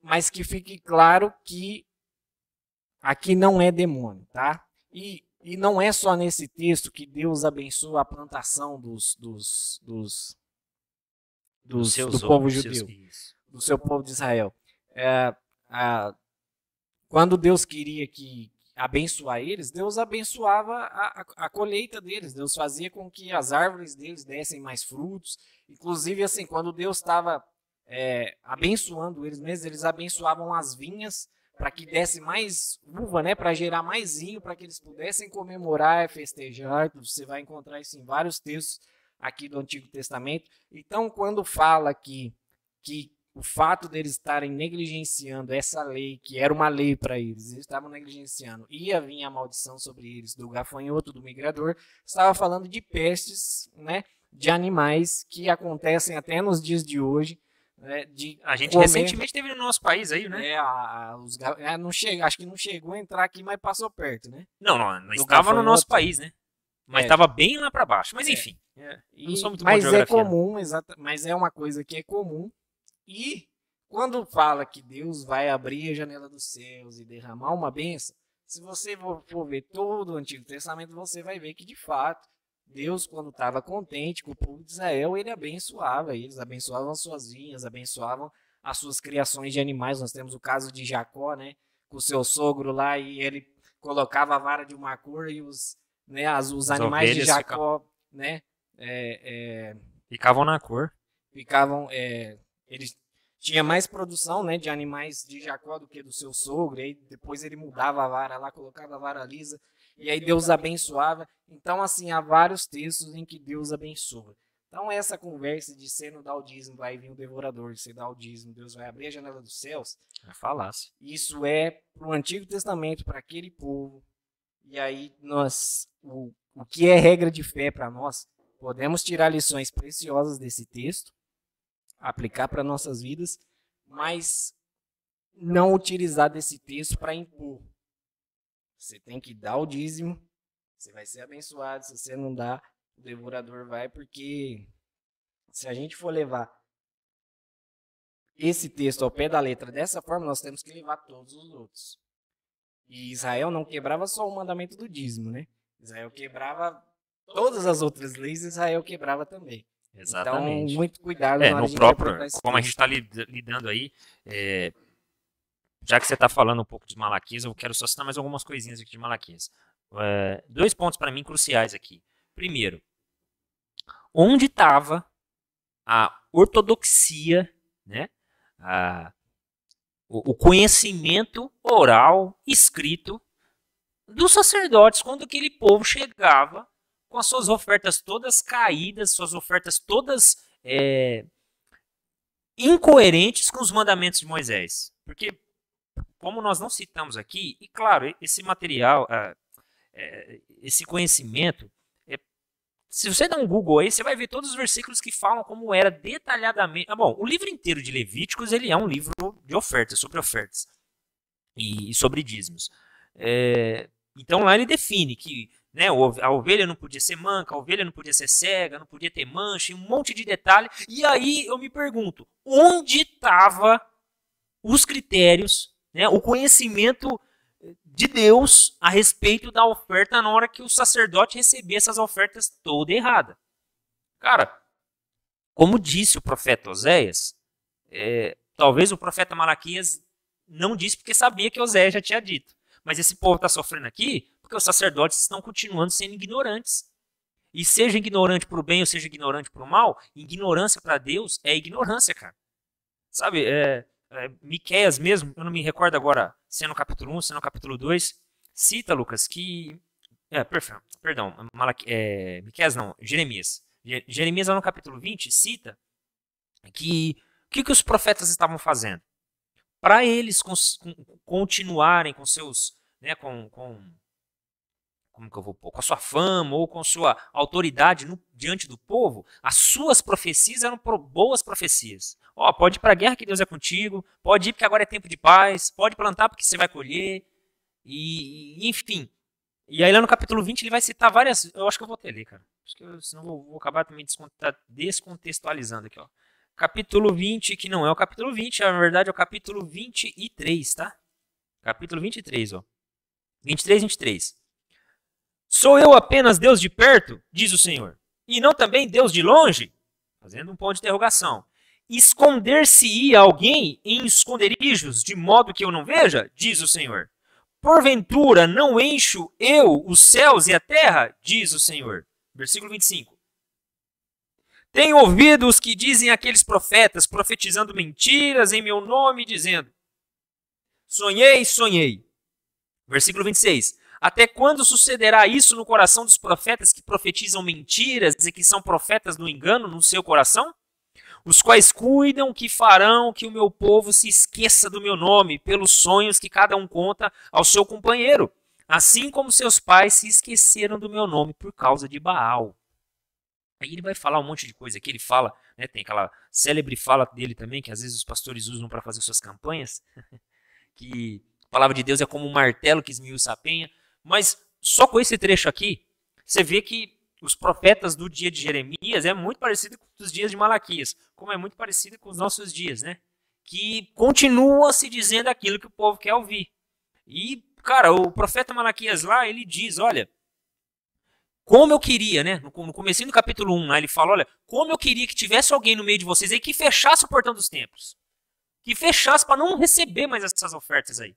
Speaker 1: Mas que fique claro que Aqui não é demônio, tá? E, e não é só nesse texto que Deus abençoa a plantação dos, dos, dos, dos do povo judeu, do seu povo de Israel. É, a, quando Deus queria que abençoar eles, Deus abençoava a, a, a, colheita deles, Deus fazia com que as árvores deles dessem mais frutos. Inclusive, assim, quando Deus estava é, abençoando eles mesmos, eles abençoavam as vinhas para que desse mais uva, né, para gerar mais vinho, para que eles pudessem comemorar, festejar. Você vai encontrar isso em vários textos aqui do Antigo Testamento. Então, quando fala aqui que o fato deles estarem negligenciando essa lei, que era uma lei para eles, eles estavam negligenciando, ia vir a maldição sobre eles do gafanhoto, do migrador, estava falando de pestes, né, de animais que acontecem até nos dias de hoje. Né, de
Speaker 2: a gente comer... recentemente teve no nosso país aí, né?
Speaker 1: É, a, os, é, não chega, acho que não chegou a entrar aqui, mas passou perto, né?
Speaker 2: Não, não, não estava no nosso país, né? Mas estava é, bem lá para baixo. Mas é. enfim,
Speaker 1: é, não sou muito mas é comum, exata, mas é uma coisa que é comum e quando fala que Deus vai abrir a janela dos céus e derramar uma benção, se você for ver todo o Antigo Testamento, você vai ver que de fato Deus, quando estava contente com o povo de Israel, ele abençoava eles, abençoavam as suas vinhas, abençoavam as suas criações de animais. Nós temos o caso de Jacó, né, com o seu sogro lá, e ele colocava a vara de uma cor e os, né, as, os animais de Jacó, ficavam... né, é,
Speaker 2: é, ficavam na cor.
Speaker 1: Ficavam, é, eles tinha mais produção né, de animais de Jacó do que do seu sogro. E aí depois ele mudava a vara lá, colocava a vara lisa. E aí Deus abençoava. Então, assim, há vários textos em que Deus abençoa. Então, essa conversa de ser no daudismo vai vir o devorador, de ser daudismo, Deus vai abrir a janela dos céus.
Speaker 2: É falácia.
Speaker 1: Isso é para o Antigo Testamento, para aquele povo. E aí, nós, o, o que é regra de fé para nós, podemos tirar lições preciosas desse texto aplicar para nossas vidas, mas não utilizar desse texto para impor. Você tem que dar o dízimo, você vai ser abençoado. Se você não dá, o devorador vai, porque se a gente for levar esse texto ao pé da letra dessa forma, nós temos que levar todos os outros. E Israel não quebrava só o mandamento do dízimo, né? Israel quebrava todas as outras leis, Israel quebrava também.
Speaker 2: Exatamente.
Speaker 1: Então, muito cuidado
Speaker 2: é, no próprio, como a gente está lidando aí, é, já que você está falando um pouco de Malaquias, eu quero só citar mais algumas coisinhas aqui de Malaquias. É, dois pontos para mim cruciais aqui. Primeiro, onde estava a ortodoxia, né? A, o, o conhecimento oral escrito dos sacerdotes quando aquele povo chegava com as suas ofertas todas caídas, suas ofertas todas é, incoerentes com os mandamentos de Moisés. Porque, como nós não citamos aqui, e claro, esse material, é, esse conhecimento, é, se você dá um Google aí, você vai ver todos os versículos que falam como era detalhadamente. Ah, bom, o livro inteiro de Levíticos ele é um livro de ofertas, sobre ofertas e, sobre dízimos. É, então lá ele define que né? A ovelha não podia ser manca, a ovelha não podia ser cega, não podia ter mancha, um monte de detalhe. E aí eu me pergunto, onde estava os critérios, né? o conhecimento de Deus a respeito da oferta na hora que o sacerdote recebia essas ofertas toda errada? Cara, como disse o profeta Oséias, é, talvez o profeta Malaquias não disse porque sabia que Oséias já tinha dito. Mas esse povo está sofrendo aqui porque os sacerdotes estão continuando sendo ignorantes. E seja ignorante para o bem ou seja ignorante para o mal, ignorância para Deus é ignorância, cara. Sabe, é, é, Miqueias mesmo, eu não me recordo agora se é no capítulo 1, se é no capítulo 2, cita, Lucas, que... É, perfeito, perdão, Malaque, é, Miqueias não, Jeremias. Jeremias lá no capítulo 20 cita que o que, que os profetas estavam fazendo? Para eles continuarem com seus, né, com, com como que eu vou pôr, com a sua fama ou com sua autoridade no, diante do povo, as suas profecias eram boas profecias. Ó, pode ir para a guerra que Deus é contigo, pode ir porque agora é tempo de paz, pode plantar porque você vai colher, e, e enfim. E aí lá no capítulo 20 ele vai citar várias, eu acho que eu vou ter ali, cara, acho que eu, senão vou, vou acabar também descontextualizando aqui, ó. Capítulo 20, que não é o capítulo 20, na verdade é o capítulo 23, tá? Capítulo 23, ó. 23, 23. Sou eu apenas Deus de perto, diz o Senhor, e não também Deus de longe? Fazendo um ponto de interrogação. Esconder-se-ia alguém em esconderijos, de modo que eu não veja? Diz o Senhor. Porventura não encho eu os céus e a terra? Diz o Senhor. Versículo 25. Tenho ouvido os que dizem aqueles profetas, profetizando mentiras em meu nome, dizendo: Sonhei, sonhei. Versículo 26. Até quando sucederá isso no coração dos profetas que profetizam mentiras e que são profetas no engano no seu coração? Os quais cuidam que farão que o meu povo se esqueça do meu nome, pelos sonhos que cada um conta ao seu companheiro, assim como seus pais se esqueceram do meu nome por causa de Baal. Aí ele vai falar um monte de coisa aqui, ele fala, né, tem aquela célebre fala dele também, que às vezes os pastores usam para fazer suas campanhas, que a palavra de Deus é como um martelo que esmiuça a penha, mas só com esse trecho aqui, você vê que os profetas do dia de Jeremias é muito parecido com os dias de Malaquias, como é muito parecido com os nossos dias, né? Que continua se dizendo aquilo que o povo quer ouvir. E, cara, o profeta Malaquias lá, ele diz, olha, como eu queria, né? No, começo do capítulo 1, lá, ele fala, olha, como eu queria que tivesse alguém no meio de vocês aí que fechasse o portão dos templos. Que fechasse para não receber mais essas ofertas aí.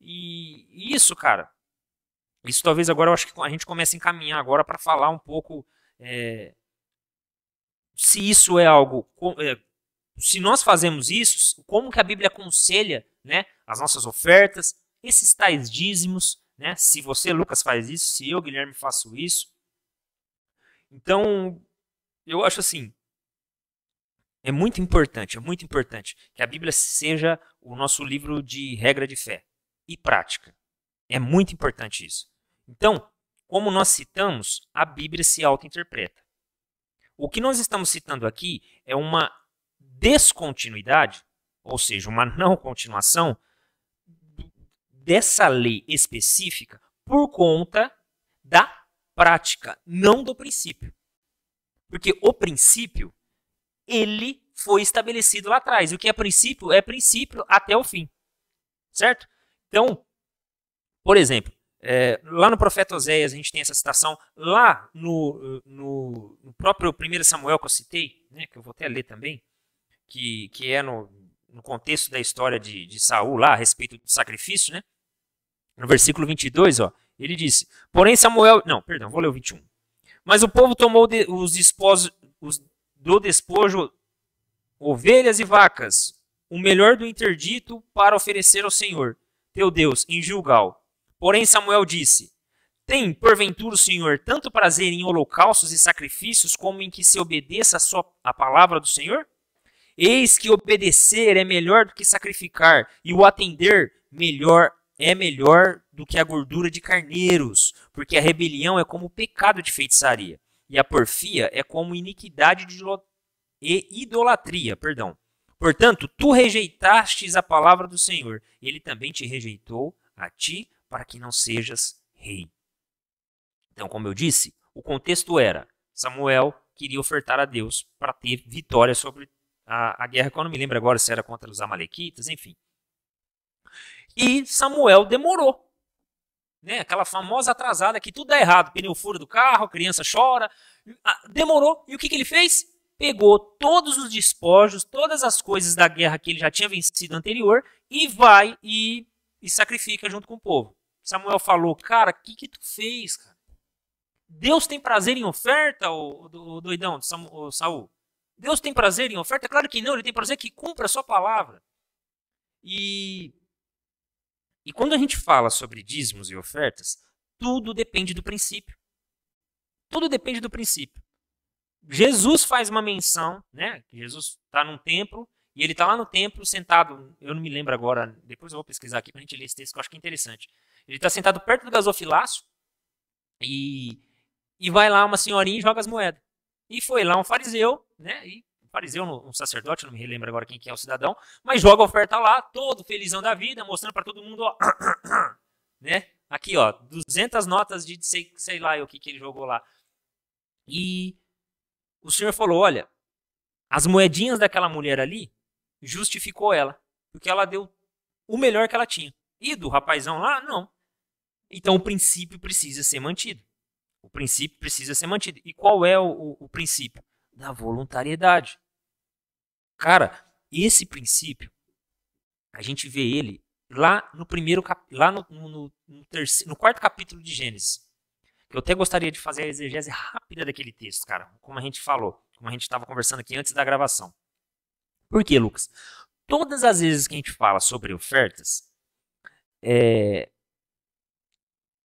Speaker 2: E isso, cara, isso talvez agora eu acho que a gente comece a encaminhar agora para falar um pouco é, se isso é algo, é, se nós fazemos isso, como que a Bíblia aconselha, né, as nossas ofertas, esses tais dízimos, né? Se você, Lucas, faz isso, se eu, Guilherme, faço isso. Então, eu acho assim, é muito importante, é muito importante que a Bíblia seja o nosso livro de regra de fé e prática. É muito importante isso. Então, como nós citamos, a Bíblia se auto-interpreta. O que nós estamos citando aqui é uma descontinuidade, ou seja, uma não continuação dessa lei específica por conta da prática, não do princípio. Porque o princípio, ele foi estabelecido lá atrás. O que é princípio é princípio até o fim. Certo? Então, por exemplo, é, lá no profeta Oséias a gente tem essa citação. Lá no, no, no, próprio 1 Samuel que eu citei, né, que eu vou até ler também, que, que é no, no contexto da história de, de Saul lá a respeito do sacrifício, né? No versículo 22, ó, ele disse: Porém Samuel. Não, perdão, vou ler o 21. Mas o povo tomou de, os despojos os, do despojo ovelhas e vacas, o melhor do interdito, para oferecer ao Senhor, teu Deus, em Gilgal Porém, Samuel disse: Tem, porventura, o Senhor tanto prazer em holocaustos e sacrifícios, como em que se obedeça a, sua, a palavra do Senhor? Eis que obedecer é melhor do que sacrificar, e o atender melhor é melhor do que a gordura de carneiros, porque a rebelião é como o pecado de feitiçaria, e a porfia é como iniquidade de e idolatria, perdão. Portanto, tu rejeitastes a palavra do Senhor, ele também te rejeitou a ti para que não sejas rei. Então, como eu disse, o contexto era: Samuel queria ofertar a Deus para ter vitória sobre a, a guerra, que eu não me lembro agora se era contra os Amalequitas, enfim. E Samuel demorou. Né? Aquela famosa atrasada que tudo dá errado: pneu fura do carro, criança chora. Demorou. E o que, que ele fez? Pegou todos os despojos, todas as coisas da guerra que ele já tinha vencido anterior e vai e, e sacrifica junto com o povo. Samuel falou, cara, o que, que tu fez, cara? Deus tem prazer em oferta, o, o doidão, o Saul? Deus tem prazer em oferta? Claro que não, ele tem prazer que cumpra a sua palavra. E, e quando a gente fala sobre dízimos e ofertas, tudo depende do princípio. Tudo depende do princípio. Jesus faz uma menção, né? Jesus está num templo e ele está lá no templo sentado. Eu não me lembro agora, depois eu vou pesquisar aqui para a gente ler esse texto que eu acho que é interessante. Ele está sentado perto do gasofilácio e, e vai lá uma senhorinha e joga as moedas. E foi lá um fariseu, né? E um fariseu, um sacerdote, não me relembro agora quem que é o cidadão, mas joga a oferta lá, todo felizão da vida, mostrando para todo mundo, ó, né? Aqui, ó, 200 notas de sei, sei lá o que, que ele jogou lá. E o senhor falou: olha, as moedinhas daquela mulher ali justificou ela, porque ela deu o melhor que ela tinha. E do rapazão lá, não. Então o princípio precisa ser mantido. O princípio precisa ser mantido. E qual é o, o, o princípio? Da voluntariedade. Cara, esse princípio, a gente vê ele lá no primeiro lá no, no, no, terceiro, no quarto capítulo de Gênesis. Eu até gostaria de fazer a exegese rápida daquele texto, cara, como a gente falou, como a gente estava conversando aqui antes da gravação. Por quê, Lucas? Todas as vezes que a gente fala sobre ofertas, é,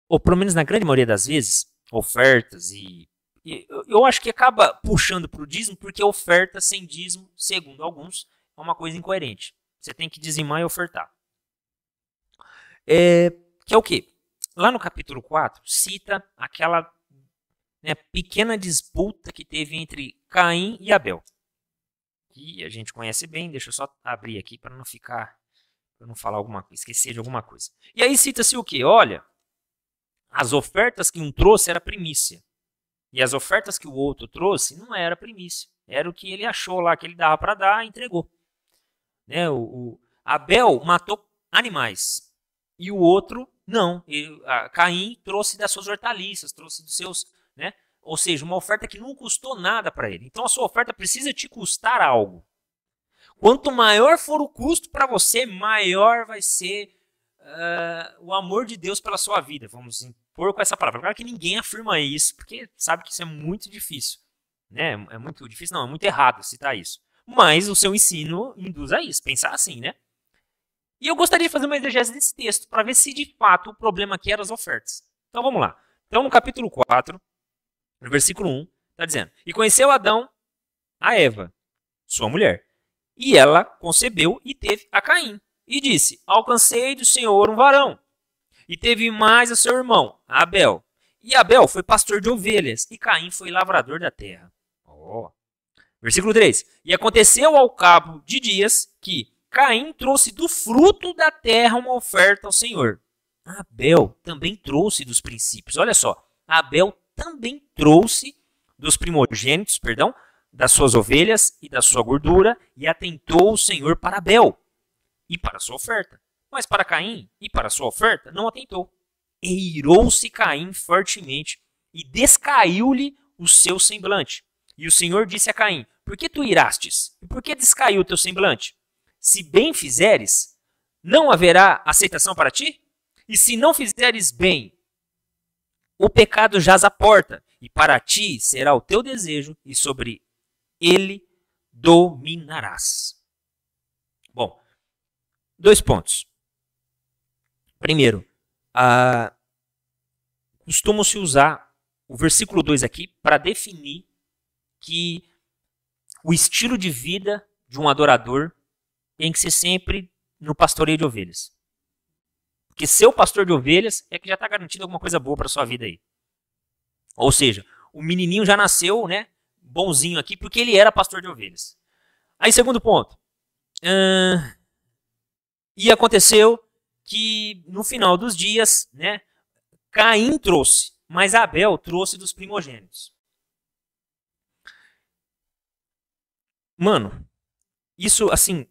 Speaker 2: ou pelo menos na grande maioria das vezes, ofertas e, e eu acho que acaba puxando para o dízimo porque oferta sem dízimo, segundo alguns, é uma coisa incoerente. Você tem que dizimar e ofertar. É, que é o quê? lá no capítulo 4, cita aquela né, pequena disputa que teve entre Caim e Abel. Que a gente conhece bem, deixa eu só abrir aqui para não ficar, para não falar alguma coisa, esquecer de alguma coisa. E aí cita-se o quê? Olha, as ofertas que um trouxe era primícia. E as ofertas que o outro trouxe não era primícia. Era o que ele achou lá que ele dava para dar, entregou. Né, o, o Abel matou animais. E o outro não, ele, Caim trouxe das suas hortaliças, trouxe dos seus, né? Ou seja, uma oferta que não custou nada para ele. Então a sua oferta precisa te custar algo. Quanto maior for o custo para você, maior vai ser uh, o amor de Deus pela sua vida. Vamos impor com essa palavra. Claro que ninguém afirma isso, porque sabe que isso é muito difícil. Né? É muito difícil, não, é muito errado citar isso. Mas o seu ensino induz a isso, pensar assim, né? E eu gostaria de fazer uma exegese desse texto para ver se de fato o problema aqui eram as ofertas. Então vamos lá. Então no capítulo 4, no versículo 1, está dizendo: E conheceu Adão a Eva, sua mulher, e ela concebeu e teve a Caim. E disse: Alcancei do Senhor um varão. E teve mais a seu irmão, Abel. E Abel foi pastor de ovelhas, e Caim foi lavrador da terra. Oh. Versículo 3: E aconteceu ao cabo de dias que, Caim trouxe do fruto da terra uma oferta ao Senhor. Abel também trouxe dos princípios. Olha só, Abel também trouxe dos primogênitos, perdão, das suas ovelhas e da sua gordura, e atentou o Senhor para Abel e para sua oferta. Mas para Caim e para sua oferta não atentou. Eirou-se Caim fortemente e descaiu-lhe o seu semblante. E o Senhor disse a Caim: Por que tu irastes? E por que descaiu o teu semblante? Se bem fizeres, não haverá aceitação para ti? E se não fizeres bem, o pecado jaz à porta, e para ti será o teu desejo, e sobre ele dominarás. Bom, dois pontos. Primeiro, uh, costuma-se usar o versículo 2 aqui para definir que o estilo de vida de um adorador tem que ser sempre no pastoreio de ovelhas. Porque ser o pastor de ovelhas é que já está garantido alguma coisa boa para sua vida aí. Ou seja, o menininho já nasceu, né, bonzinho aqui, porque ele era pastor de ovelhas. Aí, segundo ponto. E aconteceu que no final dos dias, né, Caim trouxe, mas Abel trouxe dos primogênitos. Mano, isso assim,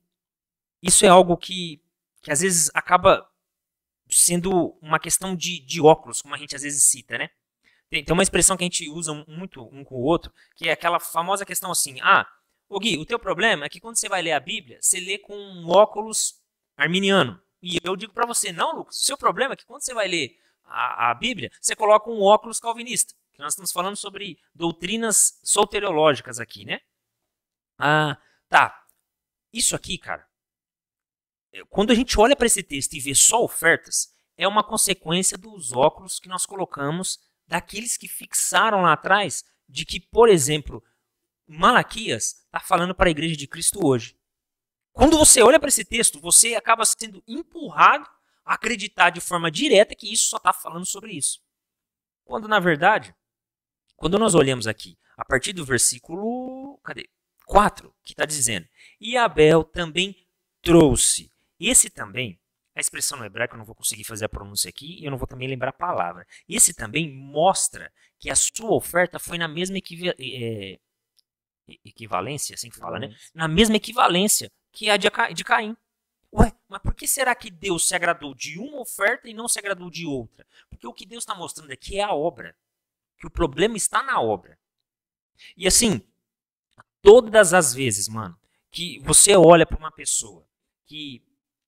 Speaker 2: isso é algo que, que às vezes acaba sendo uma questão de, de óculos, como a gente às vezes cita, né? Tem, tem uma expressão que a gente usa muito um com o outro, que é aquela famosa questão assim, ah, Gui, o teu problema é que quando você vai ler a Bíblia, você lê com um óculos arminiano. E eu digo para você, não, Lucas, o seu problema é que quando você vai ler a, a Bíblia, você coloca um óculos calvinista. Nós estamos falando sobre doutrinas soteriológicas aqui, né? Ah, tá. Isso aqui, cara, quando a gente olha para esse texto e vê só ofertas, é uma consequência dos óculos que nós colocamos daqueles que fixaram lá atrás de que, por exemplo, Malaquias está falando para a igreja de Cristo hoje. Quando você olha para esse texto, você acaba sendo empurrado a acreditar de forma direta que isso só está falando sobre isso. Quando, na verdade, quando nós olhamos aqui, a partir do versículo cadê? 4, que está dizendo: E Abel também trouxe esse também, a expressão no hebraico eu não vou conseguir fazer a pronúncia aqui e eu não vou também lembrar a palavra. Esse também mostra que a sua oferta foi na mesma é, equivalência, assim que fala, né? Na mesma equivalência que a de, Caim. Ué, mas por que será que Deus se agradou de uma oferta e não se agradou de outra? Porque o que Deus está mostrando aqui é a obra. Que o problema está na obra. E assim, todas as vezes, mano, que você olha para uma pessoa que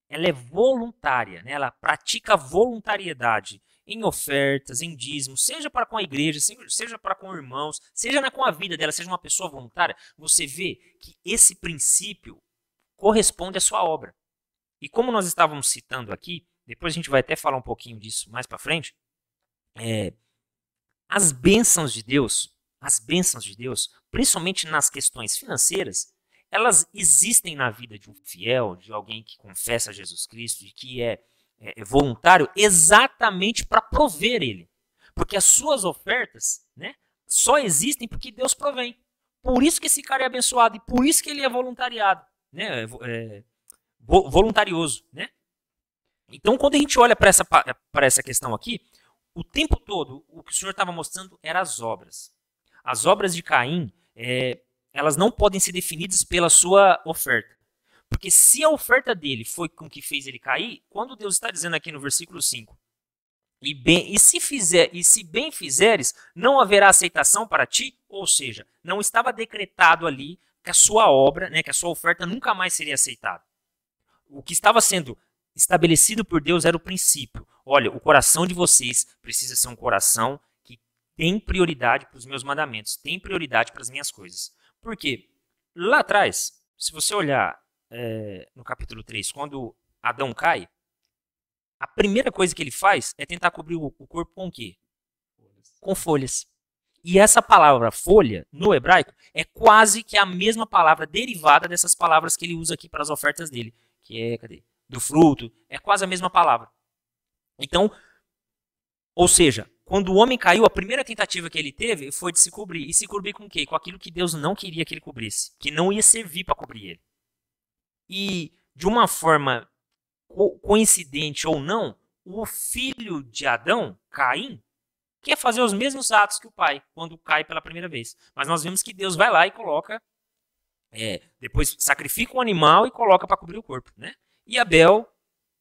Speaker 2: ela é voluntária, né? ela pratica voluntariedade em ofertas, em dízimos, seja para com a igreja, seja para com irmãos, seja com a vida dela, seja uma pessoa voluntária, você vê que esse princípio corresponde à sua obra. E como nós estávamos citando aqui, depois a gente vai até falar um pouquinho disso mais para frente, é, as bênçãos de Deus, as bênçãos de Deus, principalmente nas questões financeiras, elas existem na vida de um fiel, de alguém que confessa Jesus Cristo, de que é é, é, voluntário exatamente para prover ele. Porque as suas ofertas né, só existem porque Deus provém. Por isso que esse cara é abençoado e por isso que ele é voluntariado, né, é, é voluntarioso. Né? Então, quando a gente olha para essa, essa questão aqui, o tempo todo o que o Senhor estava mostrando eram as obras. As obras de Caim, é, elas não podem ser definidas pela sua oferta. Porque se a oferta dele foi com que fez ele cair, quando Deus está dizendo aqui no versículo 5, e, bem, e se fizer e se bem fizeres, não haverá aceitação para ti, ou seja, não estava decretado ali que a sua obra, né, que a sua oferta nunca mais seria aceitada. O que estava sendo estabelecido por Deus era o princípio. Olha, o coração de vocês precisa ser um coração que tem prioridade para os meus mandamentos, tem prioridade para as minhas coisas. Por quê? Lá atrás, se você olhar é, no capítulo 3, quando Adão cai, a primeira coisa que ele faz é tentar cobrir o, corpo com o quê? Com folhas. E essa palavra folha, no hebraico, é quase que a mesma palavra derivada dessas palavras que ele usa aqui para as ofertas dele, que é, cadê? Do fruto, é quase a mesma palavra. Então, ou seja, quando o homem caiu, a primeira tentativa que ele teve foi de se cobrir. E se cobrir com o quê? Com aquilo que Deus não queria que ele cobrisse, que não ia servir para cobrir ele. E de uma forma coincidente ou não, o filho de Adão, Caim, quer fazer os mesmos atos que o pai quando cai pela primeira vez. Mas nós vemos que Deus vai lá e coloca, é, depois sacrifica um animal e coloca para cobrir o corpo, né? E Abel,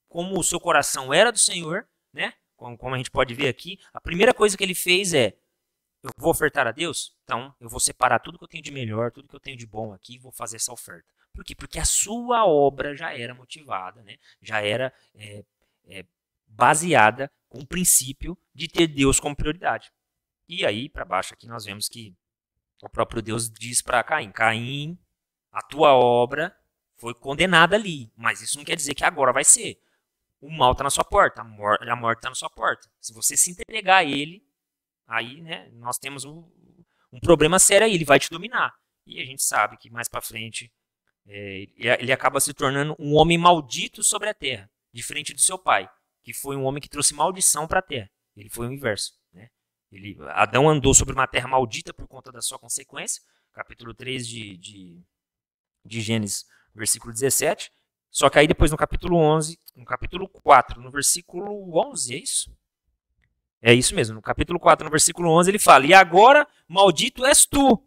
Speaker 2: como o seu coração era do Senhor, né? Como, como a gente pode ver aqui, a primeira coisa que ele fez é eu vou ofertar a Deus, então eu vou separar tudo que eu tenho de melhor, tudo que eu tenho de bom aqui vou fazer essa oferta. Por quê? Porque a sua obra já era motivada, né? já era é, é, baseada o princípio de ter Deus como prioridade. E aí, para baixo aqui, nós vemos que o próprio Deus diz para Caim: Caim, a tua obra foi condenada ali, mas isso não quer dizer que agora vai ser. O mal está na sua porta, a, a morte está na sua porta. Se você se entregar a ele, aí né, nós temos um, um problema sério aí, ele vai te dominar. E a gente sabe que mais para frente é, ele acaba se tornando um homem maldito sobre a terra, diferente do seu pai, que foi um homem que trouxe maldição para a terra. Ele foi o inverso. Né? Ele, Adão andou sobre uma terra maldita por conta da sua consequência, capítulo 3 de, de, de Gênesis, versículo 17. Só que aí depois no capítulo 11, no capítulo 4, no versículo 11, é isso? É isso mesmo, no capítulo 4, no versículo 11, ele fala: E agora, maldito és tu,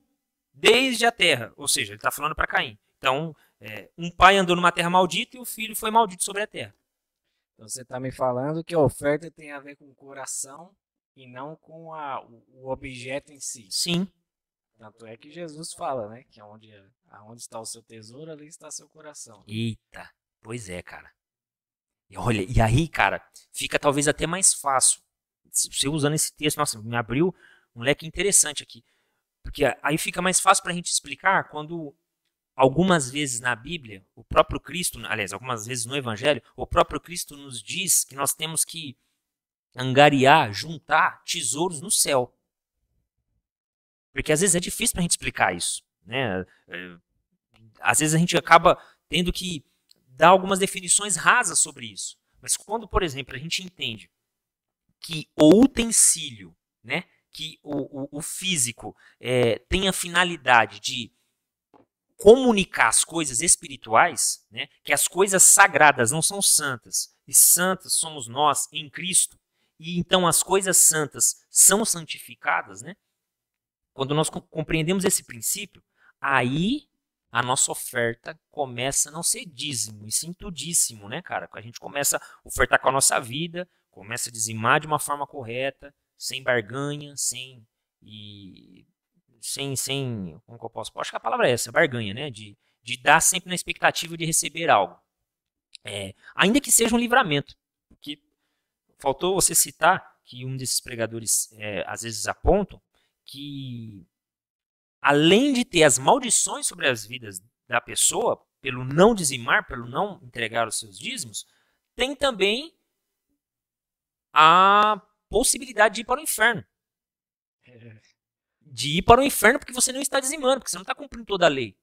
Speaker 2: desde a terra. Ou seja, ele está falando para Caim. Então, é, um pai andou numa terra maldita e o filho foi maldito sobre a terra.
Speaker 1: Então, você está me falando que a oferta tem a ver com o coração e não com a, o objeto em si.
Speaker 2: Sim.
Speaker 1: Tanto é que Jesus fala, né? Que onde, aonde está o seu tesouro, ali está seu coração.
Speaker 2: Eita, pois é, cara. E olha, e aí, cara, fica talvez até mais fácil. Você usando esse texto, nossa, me abriu um leque interessante aqui. Porque aí fica mais fácil para a gente explicar quando algumas vezes na Bíblia, o próprio Cristo, aliás, algumas vezes no Evangelho, o próprio Cristo nos diz que nós temos que angariar, juntar tesouros no céu. Porque às vezes é difícil para a gente explicar isso. Né? É, às vezes a gente acaba tendo que dar algumas definições rasas sobre isso. Mas quando, por exemplo, a gente entende que o utensílio, né, que o, o, o físico é, tem a finalidade de comunicar as coisas espirituais, né, que as coisas sagradas não são santas, e santas somos nós em Cristo, e então as coisas santas são santificadas, né? Quando nós compreendemos esse princípio, aí a nossa oferta começa a não ser dízimo, e sim tudíssimo, né, cara? A gente começa a ofertar com a nossa vida, começa a dizimar de uma forma correta, sem barganha, sem e sem, sem, como que eu posso, acho que a palavra é essa, barganha, né, de, de dar sempre na expectativa de receber algo. É, ainda que seja um livramento. Que faltou você citar que um desses pregadores é, às vezes apontam que além de ter as maldições sobre as vidas da pessoa, pelo não dizimar, pelo não entregar os seus dízimos, tem também a possibilidade de ir para o inferno. De ir para o inferno porque você não está dizimando, porque você não está cumprindo toda a lei.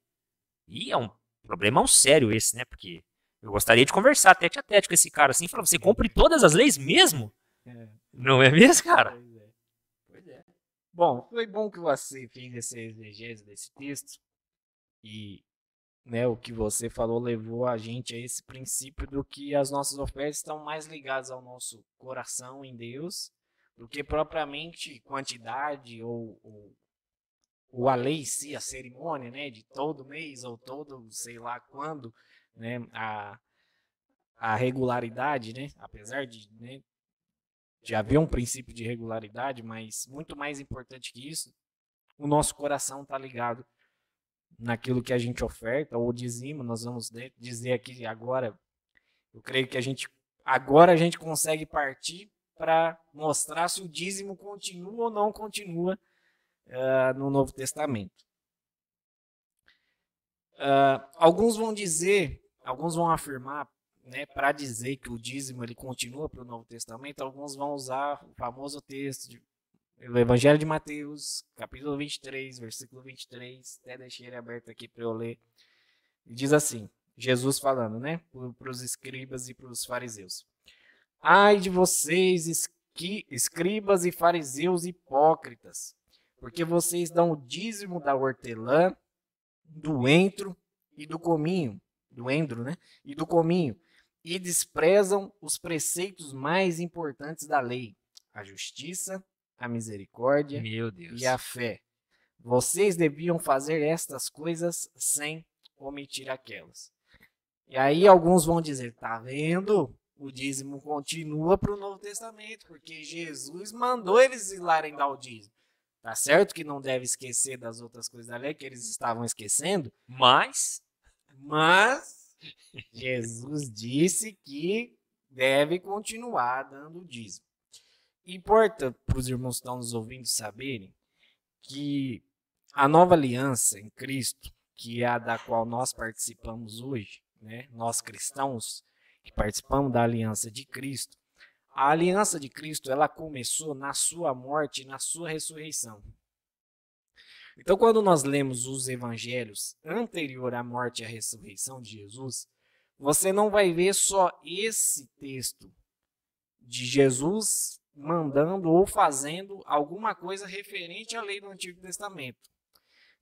Speaker 2: E é um problemão sério esse, né? Porque eu gostaria de conversar tete a tete com esse cara assim, falar, você cumpre todas as leis mesmo? É. Não é mesmo, cara? Pois é.
Speaker 1: Pois é. Bom, foi bom que você fez esse exegese desse texto. E né, o que você falou levou a gente a esse princípio do que as nossas ofertas estão mais ligadas ao nosso coração em Deus do que propriamente quantidade ou, ou, ou a lei a cerimônia, né, de todo mês ou todo, sei lá quando, né, a, a regularidade, né, apesar de, né, de haver um princípio de regularidade, mas muito mais importante que isso, o nosso coração está ligado naquilo que a gente oferta ou dizima. Nós vamos dizer aqui agora, eu creio que a gente agora a gente consegue partir para mostrar se o dízimo continua ou não continua uh, no Novo Testamento. Uh, alguns vão dizer, alguns vão afirmar, né, para dizer que o dízimo ele continua para o Novo Testamento, alguns vão usar o famoso texto do Evangelho de Mateus, capítulo 23, versículo 23, até deixei ele aberto aqui para eu ler. Diz assim, Jesus falando, né, para os escribas e para os fariseus. Ai de vocês, escribas e fariseus hipócritas, porque vocês dão o dízimo da hortelã, do entro e do cominho, do endro, né? E do cominho, e desprezam os preceitos mais importantes da lei: a justiça, a misericórdia e a fé. Vocês deviam fazer estas coisas sem omitir aquelas. E aí alguns vão dizer, tá vendo? o dízimo continua para o Novo Testamento, porque Jesus mandou eles ir lá dar o dízimo. Tá certo que não deve esquecer das outras coisas da lei que eles estavam esquecendo,
Speaker 2: mas
Speaker 1: mas Jesus disse que deve continuar dando o dízimo. Importa para os irmãos que estão nos ouvindo saberem que a nova aliança em Cristo, que é a da qual nós participamos hoje, né, nós cristãos, que participamos da aliança de Cristo, a aliança de Cristo ela começou na sua morte na sua ressurreição. Então, quando nós lemos os evangelhos anterior à morte e à ressurreição de Jesus, você não vai ver só esse texto de Jesus mandando ou fazendo alguma coisa referente à lei do Antigo Testamento.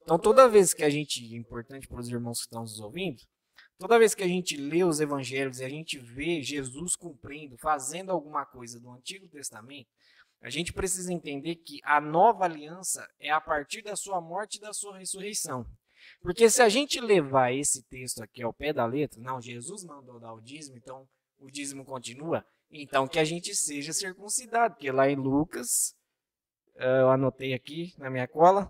Speaker 1: Então, toda vez que a gente, é importante para os irmãos que estão nos ouvindo, Toda vez que a gente lê os evangelhos e a gente vê Jesus cumprindo, fazendo alguma coisa do Antigo Testamento, a gente precisa entender que a nova aliança é a partir da sua morte e da sua ressurreição. Porque se a gente levar esse texto aqui ao pé da letra, não, Jesus mandou dar o dízimo, então o dízimo continua, então que a gente seja circuncidado, porque lá em Lucas, eh, eu anotei aqui na minha cola,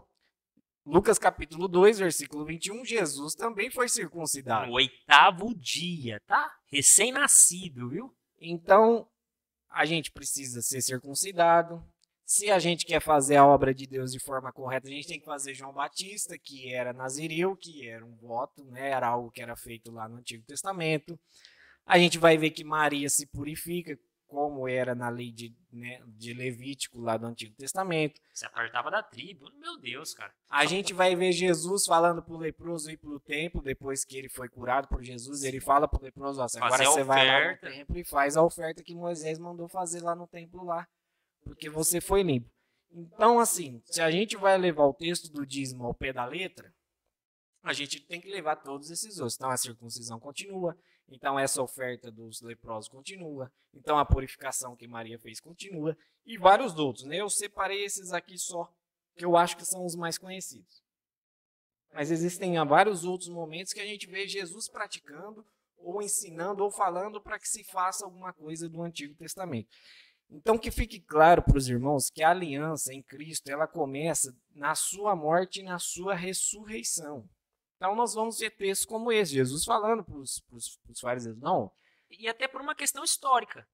Speaker 1: Lucas capítulo 2, versículo 21, Jesus também foi circuncidado.
Speaker 2: No oitavo dia, tá? Recém-nascido, viu?
Speaker 1: Então, a gente precisa ser circuncidado. Se a gente quer fazer a obra de Deus de forma correta, a gente tem que fazer João Batista, que era nazireu, que era um voto, né? era algo que era feito lá no Antigo Testamento. A gente vai ver que Maria se purifica como era na lei de, né, de Levítico lá do Antigo Testamento.
Speaker 2: Se apartava da tribo, meu Deus, cara.
Speaker 1: A gente vai ver Jesus falando pro leproso ir pro templo, depois que ele foi curado por Jesus, ele fala pro leproso, ó, agora você vai lá no templo e faz a oferta que Moisés mandou fazer lá no templo lá, porque você foi limpo. Então, assim, se a gente vai levar o texto do dízimo ao pé da letra, a gente tem que levar todos esses outros. Então, a circuncisão continua, então essa oferta dos leprosos continua. Então a purificação que Maria fez continua. E vários outros. Né? Eu separei esses aqui só, que eu acho que são os mais conhecidos. Mas existem vários outros momentos que a gente vê Jesus praticando, ou ensinando, ou falando para que se faça alguma coisa do Antigo Testamento. Então que fique claro para os irmãos que a aliança em Cristo ela começa na sua morte e na sua ressurreição. Então nós vamos ver textos como esse, Jesus falando para os fariseus, não.
Speaker 2: E até por uma questão histórica,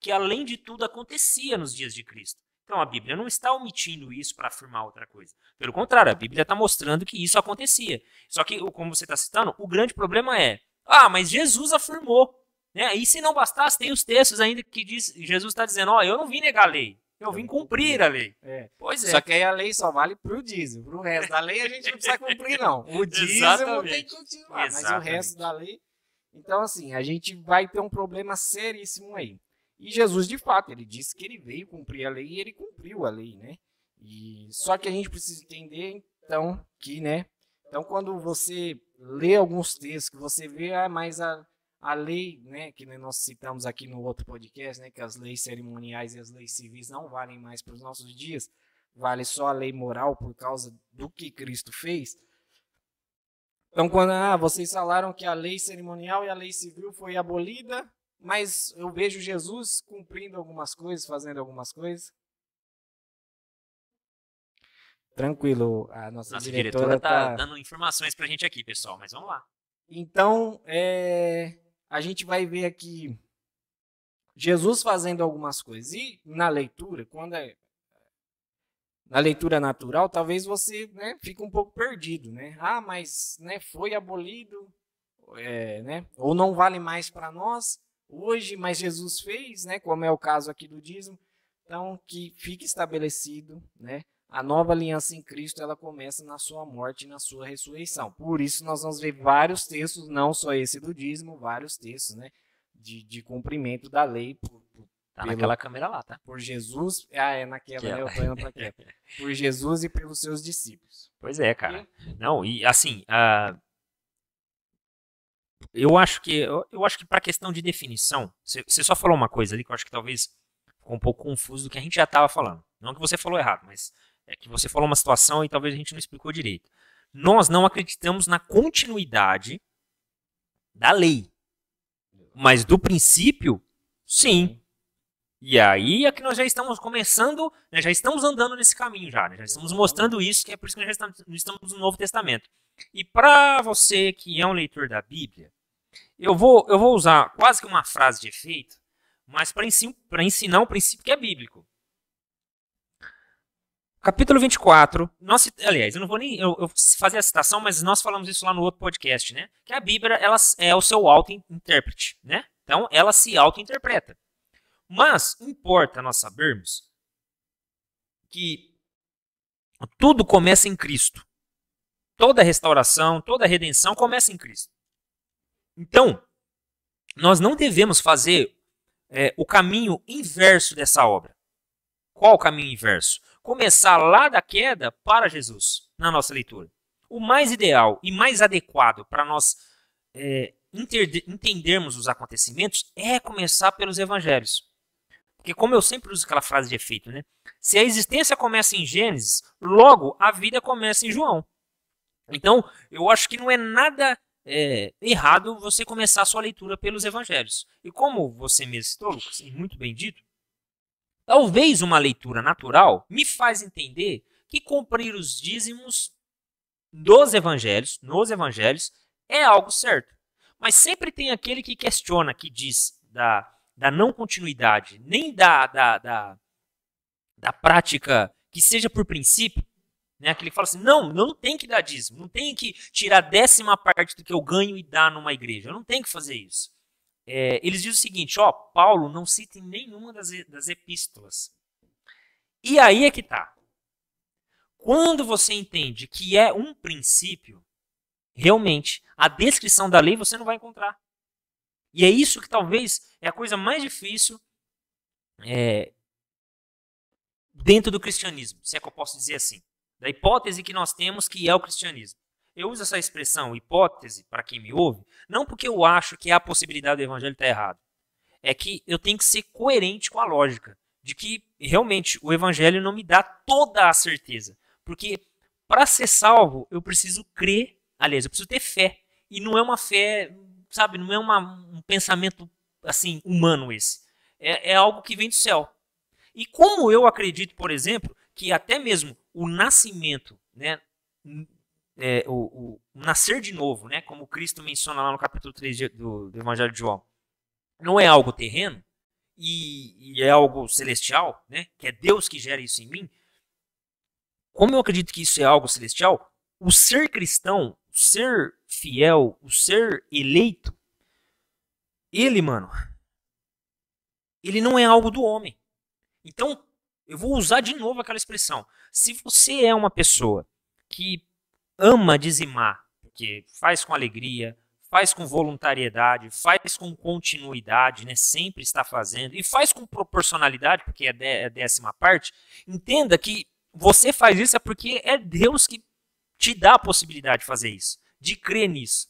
Speaker 2: que além de tudo acontecia nos dias de Cristo. Então a Bíblia não está omitindo isso para afirmar outra coisa. Pelo contrário, a Bíblia está mostrando que isso acontecia. Só que, como você está citando, o grande problema é: ah, mas Jesus afirmou. Né? E se não bastasse, tem os textos ainda que diz, Jesus está dizendo: ó, oh, eu não vim negar a lei. Eu vim cumprir a lei.
Speaker 1: É. Pois é. Só que aí a lei só vale para o dízimo. Para o resto da lei a gente não precisa cumprir, não. O dízimo tem que continuar. Exatamente. Mas o resto da lei. Então, assim, a gente vai ter um problema seríssimo aí. E Jesus, de fato, ele disse que ele veio cumprir a lei e ele cumpriu a lei, né? E só que a gente precisa entender, então, que, né? Então, quando você lê alguns textos, que você vê, ah, mas a, a lei, né, que nós citamos aqui no outro podcast, né, que as leis cerimoniais e as leis civis não valem mais para os nossos dias, vale só a lei moral por causa do que Cristo fez. Então, quando ah, vocês falaram que a lei cerimonial e a lei civil foi abolida, mas eu vejo Jesus cumprindo algumas coisas, fazendo algumas coisas. Tranquilo, a nossa, nossa diretora está
Speaker 2: tá dando informações para a gente aqui, pessoal, mas vamos lá.
Speaker 1: Então, é, a gente vai ver aqui Jesus fazendo algumas coisas. E na leitura, quando é na leitura natural, talvez você né, fique um pouco perdido, né? Ah, mas né, foi abolido, é, né? Ou não vale mais para nós hoje, mas Jesus fez, né, como é o caso aqui do dízimo. Então, que fique estabelecido, né, a nova aliança em Cristo, ela começa na sua morte e na sua ressurreição. Por isso, nós vamos ver vários textos, não só esse do dízimo, vários textos, né, de, de cumprimento da lei por, por
Speaker 2: Tá pelo, naquela câmera lá, tá?
Speaker 1: Por Jesus. Ah, é naquela, né? Eu tô indo pra aquela. por Jesus e pelos seus discípulos.
Speaker 2: Pois é, cara. E... Não, e assim, uh, eu acho que eu, eu acho que para questão de definição, você só falou uma coisa ali que eu acho que talvez ficou um pouco confuso do que a gente já estava falando. Não que você falou errado, mas é que você falou uma situação e talvez a gente não explicou direito. Nós não acreditamos na continuidade da lei. Mas do princípio, sim. E aí é que nós já estamos começando, né, já estamos andando nesse caminho já, né, já estamos mostrando isso, que é por isso que nós já estamos, no Novo Testamento. E para você que é um leitor da Bíblia, eu vou, eu vou usar quase que uma frase de efeito, mas para ensin ensinar um princípio que é bíblico. Capítulo 24, nós, aliás, eu não vou nem eu, eu fazer a citação, mas nós falamos isso lá no outro podcast, né? Que a Bíblia ela é o seu auto-intérprete, né? Então, ela se auto-interpreta. Mas importa nós sabermos que tudo começa em Cristo. Toda restauração, toda redenção começa em Cristo. Então, nós não devemos fazer é, o caminho inverso dessa obra. Qual o caminho inverso? Começar lá da queda para Jesus, na nossa leitura. O mais ideal e mais adequado para nós é, entendermos os acontecimentos é começar pelos evangelhos. Porque, como eu sempre uso aquela frase de efeito, né? Se a existência começa em Gênesis, logo a vida começa em João. Então, eu acho que não é nada é, errado você começar a sua leitura pelos evangelhos. E como você mesmo citou, Lucas, e muito bem dito, talvez uma leitura natural me faz entender que cumprir os dízimos dos evangelhos, nos evangelhos, é algo certo. Mas sempre tem aquele que questiona, que diz da, da não continuidade, nem da, da, da, da prática que seja por princípio, né? Que ele fala assim: não, não tem que dar dízimo, não tem que tirar décima parte do que eu ganho e dar numa igreja. Eu não tenho que fazer isso. É, eles dizem o seguinte: ó, Paulo não cita em nenhuma das, das epístolas. E aí é que tá. Quando você entende que é um princípio, realmente, a descrição da lei você não vai encontrar. E é isso que talvez é a coisa mais difícil é, dentro do cristianismo, se é que eu posso dizer assim da hipótese que nós temos que é o cristianismo. Eu uso essa expressão hipótese para quem me ouve, não porque eu acho que a possibilidade do evangelho está errado. É que eu tenho que ser coerente com a lógica de que realmente o evangelho não me dá toda a certeza. Porque para ser salvo, eu preciso crer, aliás, eu preciso ter fé. E não é uma fé, sabe, não é uma, um pensamento assim humano esse. É, é algo que vem do céu. E como eu acredito, por exemplo, que até mesmo o nascimento, né, é, o, o, nascer de novo, né, como Cristo menciona lá no capítulo 3 de, do, do, Evangelho de João, não é algo terreno e, e, é algo celestial, né, que é Deus que gera isso em mim, como eu acredito que isso é algo celestial, o ser cristão, o ser fiel, o ser eleito, ele, mano, ele não é algo do homem. Então, eu vou usar de novo aquela expressão. Se você é uma pessoa que ama dizimar, porque faz com alegria, faz com voluntariedade, faz com continuidade, né? sempre está fazendo, e faz com proporcionalidade, porque é, é décima parte, entenda que você faz isso é porque é Deus que te dá a possibilidade de fazer isso, de crer nisso.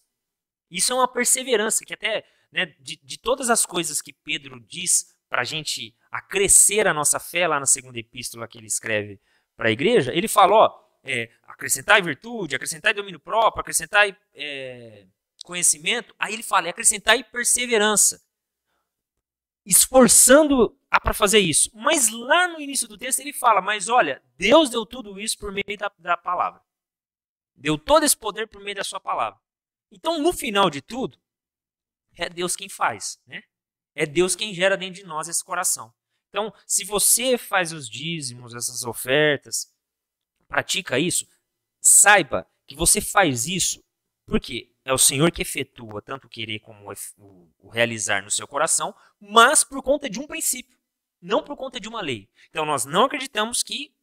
Speaker 2: Isso é uma perseverança que até né, de, de todas as coisas que Pedro diz para a gente acrescer a nossa fé lá na segunda epístola que ele escreve para a igreja, ele fala, ó, é, acrescentar virtude, acrescentar domínio próprio, acrescentar é, conhecimento. Aí ele fala, é acrescentar perseverança. Esforçando para fazer isso. Mas lá no início do texto ele fala, mas olha, Deus deu tudo isso por meio da, da palavra. Deu todo esse poder por meio da sua palavra. Então, no final de tudo, é Deus quem faz, né? É Deus quem gera dentro de nós esse coração. Então, se você faz os dízimos, essas ofertas, pratica isso, saiba que você faz isso porque é o Senhor que efetua tanto o querer como o realizar no seu coração, mas por conta de um princípio, não por conta de uma lei. Então, nós não acreditamos que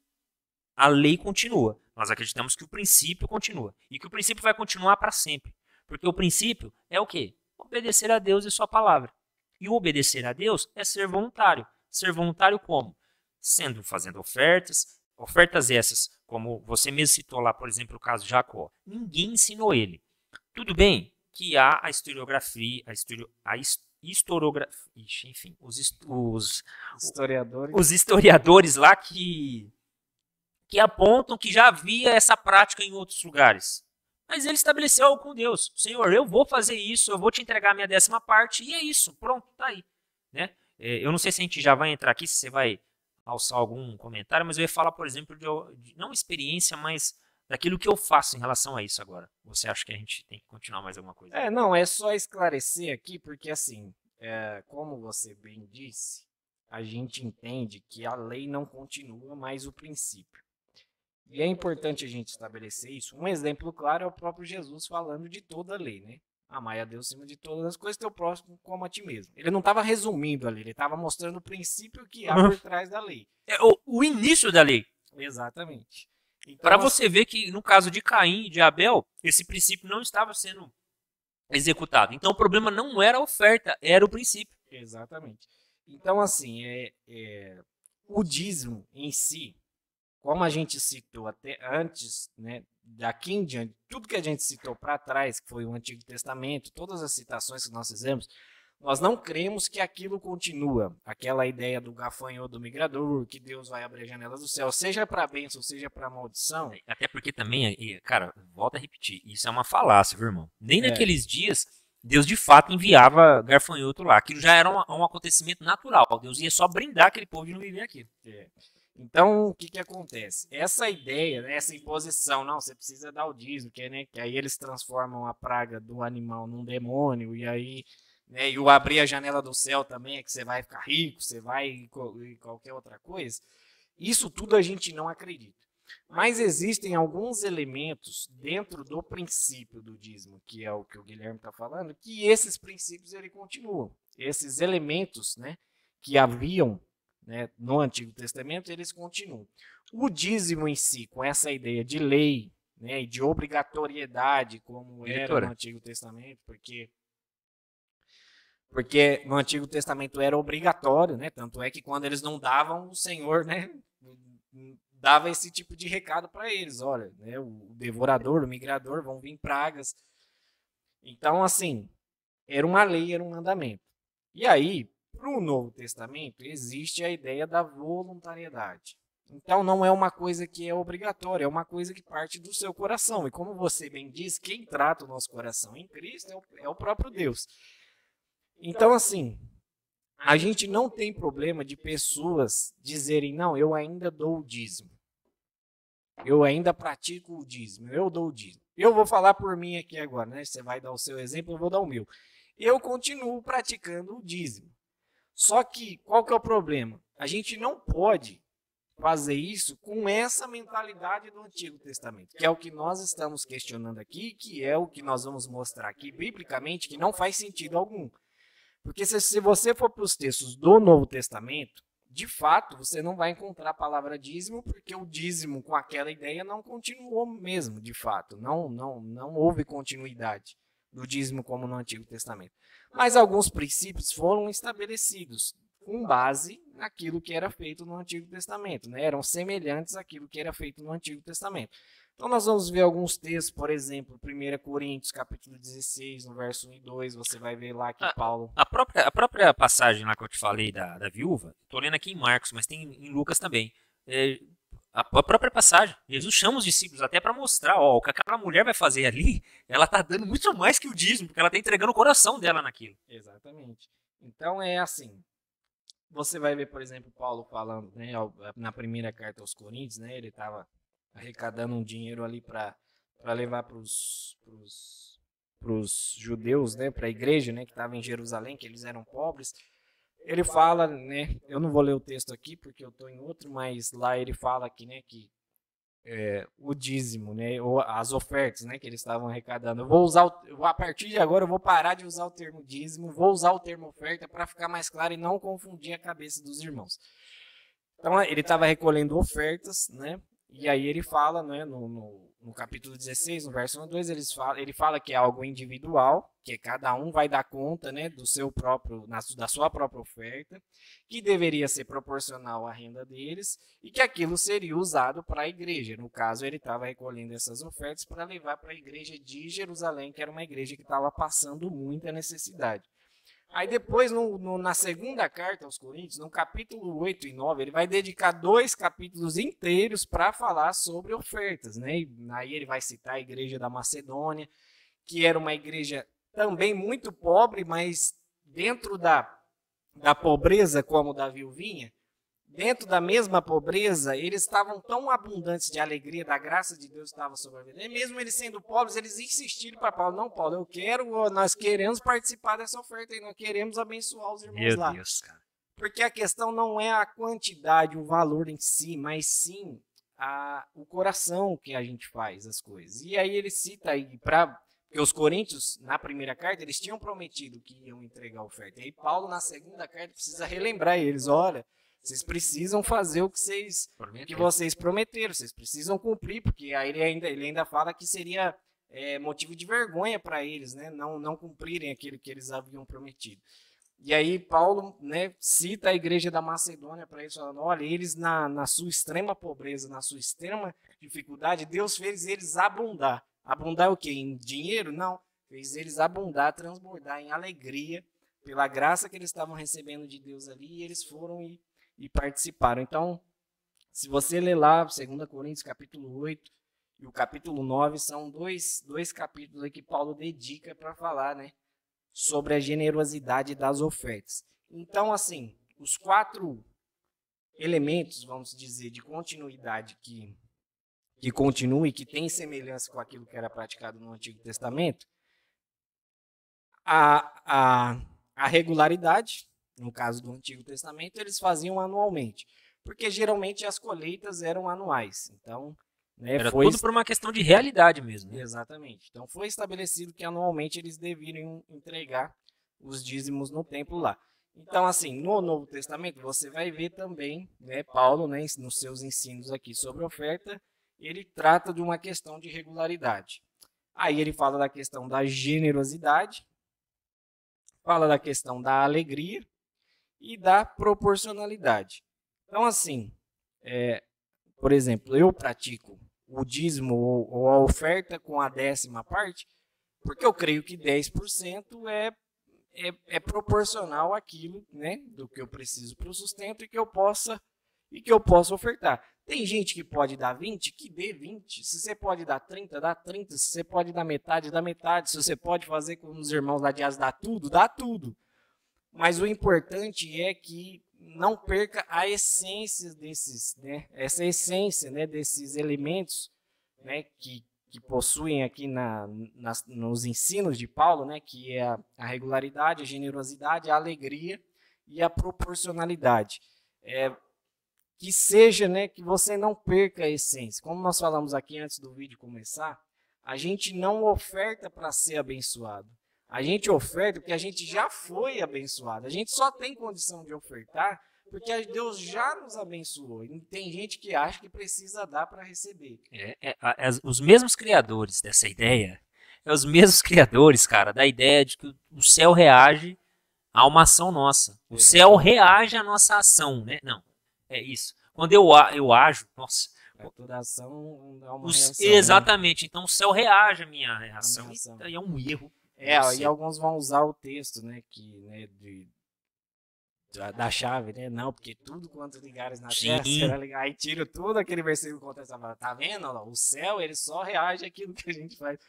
Speaker 2: a lei continua. Nós acreditamos que o princípio continua. E que o princípio vai continuar para sempre. Porque o princípio é o quê? Obedecer a Deus e sua palavra. E o obedecer a Deus é ser voluntário. Ser voluntário como? Sendo fazendo ofertas, ofertas essas, como você mesmo citou lá, por exemplo, o caso de Jacó. Ninguém ensinou ele. Tudo bem que há a historiografia, a, histori a historiografia, enfim, os, os,
Speaker 1: historiadores.
Speaker 2: os historiadores lá que, que apontam que já havia essa prática em outros lugares. Mas ele estabeleceu algo com Deus. Senhor, eu vou fazer isso, eu vou te entregar a minha décima parte, e é isso, pronto, tá aí. Né? É, eu não sei se a gente já vai entrar aqui, se você vai alçar algum comentário, mas eu ia falar, por exemplo, de, de não experiência, mas daquilo que eu faço em relação a isso agora. Você acha que a gente tem que continuar mais alguma coisa?
Speaker 1: É, não, é só esclarecer aqui, porque assim, é, como você bem disse, a gente entende que a lei não continua, mas o princípio. E é importante a gente estabelecer isso. Um exemplo claro é o próprio Jesus falando de toda a lei, né? Amai a Deus acima de todas as coisas, teu próximo como a ti mesmo. Ele não estava resumindo ali, ele estava mostrando o princípio que há por trás da lei.
Speaker 2: É o, o início da lei.
Speaker 1: Exatamente.
Speaker 2: Então, Para você ver que no caso de Caim e de Abel, esse princípio não estava sendo executado. Então o problema não era a oferta, era o princípio.
Speaker 1: Exatamente. Então, assim, é, é, o dízimo em si, como a gente citou até antes, né, daqui em diante, tudo que a gente citou para trás, que foi o Antigo Testamento, todas as citações que nós fizemos, nós não cremos que aquilo continua. Aquela ideia do gafanhoto do migrador, que Deus vai abrir as janelas do céu, seja para bênção, seja para maldição.
Speaker 2: Até porque também, cara, volta a repetir, isso é uma falácia, viu, irmão? Nem é. naqueles dias Deus de fato enviava garfanhoto lá. Aquilo já era um, um acontecimento natural. Deus ia só brindar aquele povo de não viver aquilo.
Speaker 1: É. Então, o que, que acontece? Essa ideia, né, essa imposição, não, você precisa dar o dízimo, que, né, que aí eles transformam a praga do animal num demônio, e aí, né, e o abrir a janela do céu também é que você vai ficar rico, você vai e qualquer outra coisa. Isso tudo a gente não acredita. Mas existem alguns elementos dentro do princípio do dízimo, que é o que o Guilherme está falando, que esses princípios ele continuam. Esses elementos né, que haviam né, no Antigo Testamento, eles continuam. O dízimo em si, com essa ideia de lei né, e de obrigatoriedade, como era no Antigo Testamento, porque porque no Antigo Testamento era obrigatório, né? Tanto é que quando eles não davam, o Senhor, né, dava esse tipo de recado para eles, olha, né, o devorador, o migrador, vão vir pragas. Então, assim, era uma lei, era um mandamento. E aí, para o Novo Testamento, existe a ideia da voluntariedade. Então, não é uma coisa que é obrigatória, é uma coisa que parte do seu coração. E como você bem diz, quem trata o nosso coração em Cristo é o, é o próprio Deus. Então, assim, a gente não tem problema de pessoas dizerem, não, eu ainda dou o dízimo. Eu ainda pratico o dízimo, eu dou o dízimo. Eu vou falar por mim aqui agora, né? Você vai dar o seu exemplo, eu vou dar o meu. Eu continuo praticando o dízimo. Só que qual que é o problema? A gente não pode fazer isso com essa mentalidade do Antigo Testamento, que é o que nós estamos questionando aqui, que é o que nós vamos mostrar aqui biblicamente, que não faz sentido algum. Porque se, se você for para os textos do Novo Testamento, de fato, você não vai encontrar a palavra dízimo, porque o dízimo com aquela ideia não continuou mesmo, de fato. Não, não, não houve continuidade do dízimo como no Antigo Testamento. Mas alguns princípios foram estabelecidos com base naquilo que era feito no Antigo Testamento, né? eram semelhantes àquilo que era feito no Antigo Testamento. Então nós vamos ver alguns textos, por exemplo, 1 Coríntios, capítulo 16, no verso 1 e 2, você vai ver lá que
Speaker 2: a,
Speaker 1: Paulo...
Speaker 2: A própria, a própria passagem lá que eu te falei da, da viúva, estou lendo aqui em Marcos, mas tem em Lucas também. É, a, própria passagem, Jesus chama os discípulos até para mostrar, ó, o que aquela mulher vai fazer ali, ela está dando muito mais que o dízimo, porque ela está entregando o coração dela naquilo.
Speaker 1: Exatamente. Então é assim, você vai ver, por exemplo, Paulo falando, né, na primeira carta aos Coríntios, né, ele estava arrecadando um dinheiro ali para levar para os judeus, né, para a igreja, né, que estava em Jerusalém, que eles eram pobres. Ele fala, né, eu não vou ler o texto aqui porque eu estou em outro, mas lá ele fala aqui, né, que é, o dízimo, né, ou as ofertas, né, que eles estavam arrecadando. Eu vou usar, o, a partir de agora eu vou parar de usar o termo dízimo, vou usar o termo oferta para ficar mais claro e não confundir a cabeça dos irmãos. Então ele estava recolhendo ofertas, né, e aí ele fala, né, no, no, no, capítulo 16, no verso 1 2, ele fala, ele fala que é algo individual, que cada um vai dar conta né, do seu próprio, na, da sua própria oferta, que deveria ser proporcional à renda deles, e que aquilo seria usado para a igreja. No caso, ele estava recolhendo essas ofertas para levar para a igreja de Jerusalém, que era uma igreja que estava passando muita necessidade. Aí depois, no, no, na segunda carta aos Coríntios, no capítulo 8 e 9, ele vai dedicar dois capítulos inteiros para falar sobre ofertas. Né? E aí ele vai citar a igreja da Macedônia, que era uma igreja também muito pobre, mas dentro da, da pobreza como da viuvinha, dentro da mesma pobreza, eles estavam tão abundantes de alegria, da graça de Deus estava sobre a vida. E mesmo eles sendo pobres, eles insistiram para Paulo: não, Paulo, eu quero, nós queremos participar dessa oferta e nós queremos abençoar os irmãos
Speaker 2: Meu
Speaker 1: lá.
Speaker 2: Deus, cara.
Speaker 1: Porque a questão não é a quantidade, o valor em si, mas sim a, o coração que a gente faz as coisas. E aí ele cita aí para porque os coríntios, na primeira carta, eles tinham prometido que iam entregar a oferta. E aí Paulo, na segunda carta, precisa relembrar eles: olha, vocês precisam fazer o que vocês, que vocês prometeram, vocês precisam cumprir, porque aí ele ainda, ele ainda fala que seria é, motivo de vergonha para eles, né? Não, não cumprirem aquilo que eles haviam prometido. E aí Paulo né, cita a igreja da Macedônia para eles, falando, olha, eles na, na sua extrema pobreza, na sua extrema dificuldade, Deus fez eles abundar. Abundar o quê? Em dinheiro? Não. Fez eles abundar, transbordar em alegria pela graça que eles estavam recebendo de Deus ali, e eles foram e e participaram. Então, se você ler lá, 2 Coríntios capítulo 8 e o capítulo 9, são dois, dois capítulos que Paulo dedica para falar né, sobre a generosidade das ofertas. Então, assim, os quatro elementos, vamos dizer, de continuidade que, que continua e que tem semelhança com aquilo que era praticado no Antigo Testamento, a, a, a regularidade, no caso do Antigo Testamento, eles faziam anualmente, porque geralmente as colheitas eram anuais. Então,
Speaker 2: né, Era foi... tudo por uma questão de realidade mesmo. Né?
Speaker 1: Exatamente. Então foi estabelecido que anualmente eles deveriam entregar os dízimos no templo lá. Então, assim, no Novo Testamento, você vai ver também, né, Paulo, né, nos seus ensinos aqui sobre oferta, ele trata de uma questão de regularidade. Aí ele fala da questão da generosidade, fala da questão da alegria, e da proporcionalidade. Então, assim, é, por exemplo, eu pratico o dízimo ou, ou a oferta com a décima parte, porque eu creio que 10% é, é, é proporcional àquilo né, do que eu preciso para o sustento e que eu possa e que eu possa ofertar. Tem gente que pode dar 20, que dê 20. Se você pode dar 30, dá 30. Se você pode dar metade, dá metade. Se você pode fazer com os irmãos lá de As, dá tudo, dá tudo. Mas o importante é que não perca a essência desses, né? Essa essência, né? Desses elementos, né? Que, que possuem aqui na, nas, nos ensinos de Paulo, né? Que é a, regularidade, a generosidade, a alegria e a proporcionalidade. É, que seja, né? Que você não perca a essência. Como nós falamos aqui antes do vídeo começar, a gente não oferta para ser abençoado. A gente oferta porque a gente já foi abençoado. A gente só tem condição de ofertar porque Deus já nos abençoou. E tem gente que acha que precisa dar para receber.
Speaker 2: É, é, é, os mesmos criadores dessa ideia, é os mesmos criadores, cara, da ideia de que o céu reage a uma ação nossa. O céu reage à nossa ação, né? Não, é isso. Quando eu, eu ajo, nossa,
Speaker 1: é, toda ação é uma
Speaker 2: reação, né? Exatamente. Né? Então o céu reage à minha reação. É um erro
Speaker 1: é, e alguns vão usar o texto, né, que, né, de, da, da chave, né, não, porque tudo quanto ligares na Sim. terra será ligado. Aí tira tudo aquele versículo que acontece, tá vendo? O céu, ele só reage àquilo que a gente faz.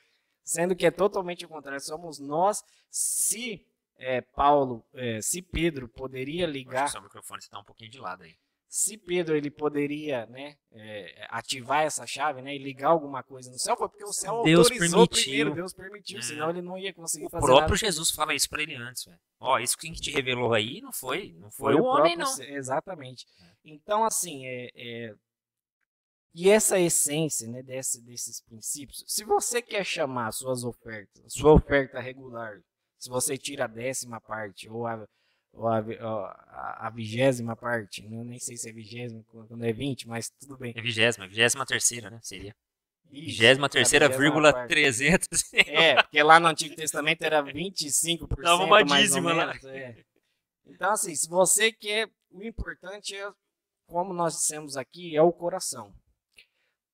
Speaker 1: Sendo que é totalmente o contrário, somos nós, se é, Paulo, é, se Pedro poderia ligar...
Speaker 2: O microfone está um pouquinho de lado aí
Speaker 1: se Pedro ele poderia né, é, ativar essa chave né, e ligar alguma coisa no céu, foi porque o céu Deus autorizou permitiu. primeiro, Deus permitiu, é. senão ele não ia conseguir
Speaker 2: o
Speaker 1: fazer
Speaker 2: O próprio Jesus fala isso para ele antes. Ó, isso que te revelou aí não foi, não foi, foi o, homem, não.
Speaker 1: Exatamente. Então, assim, é, é, e essa essência né, desse, desses princípios, se você quer chamar suas ofertas, sua oferta regular, se você tira a décima parte ou a ou a, a, a, vigésima parte, né? nem sei se é vigésima quando é 20, mas tudo bem.
Speaker 2: É vigésima, vigésima terceira, né? Seria. Vigésima terceira, vírgula 300.
Speaker 1: É, porque lá no Antigo Testamento era 25%. Dava uma dízima lá. É. Então, assim, se você quer, o importante é, como nós dissemos aqui, é o coração.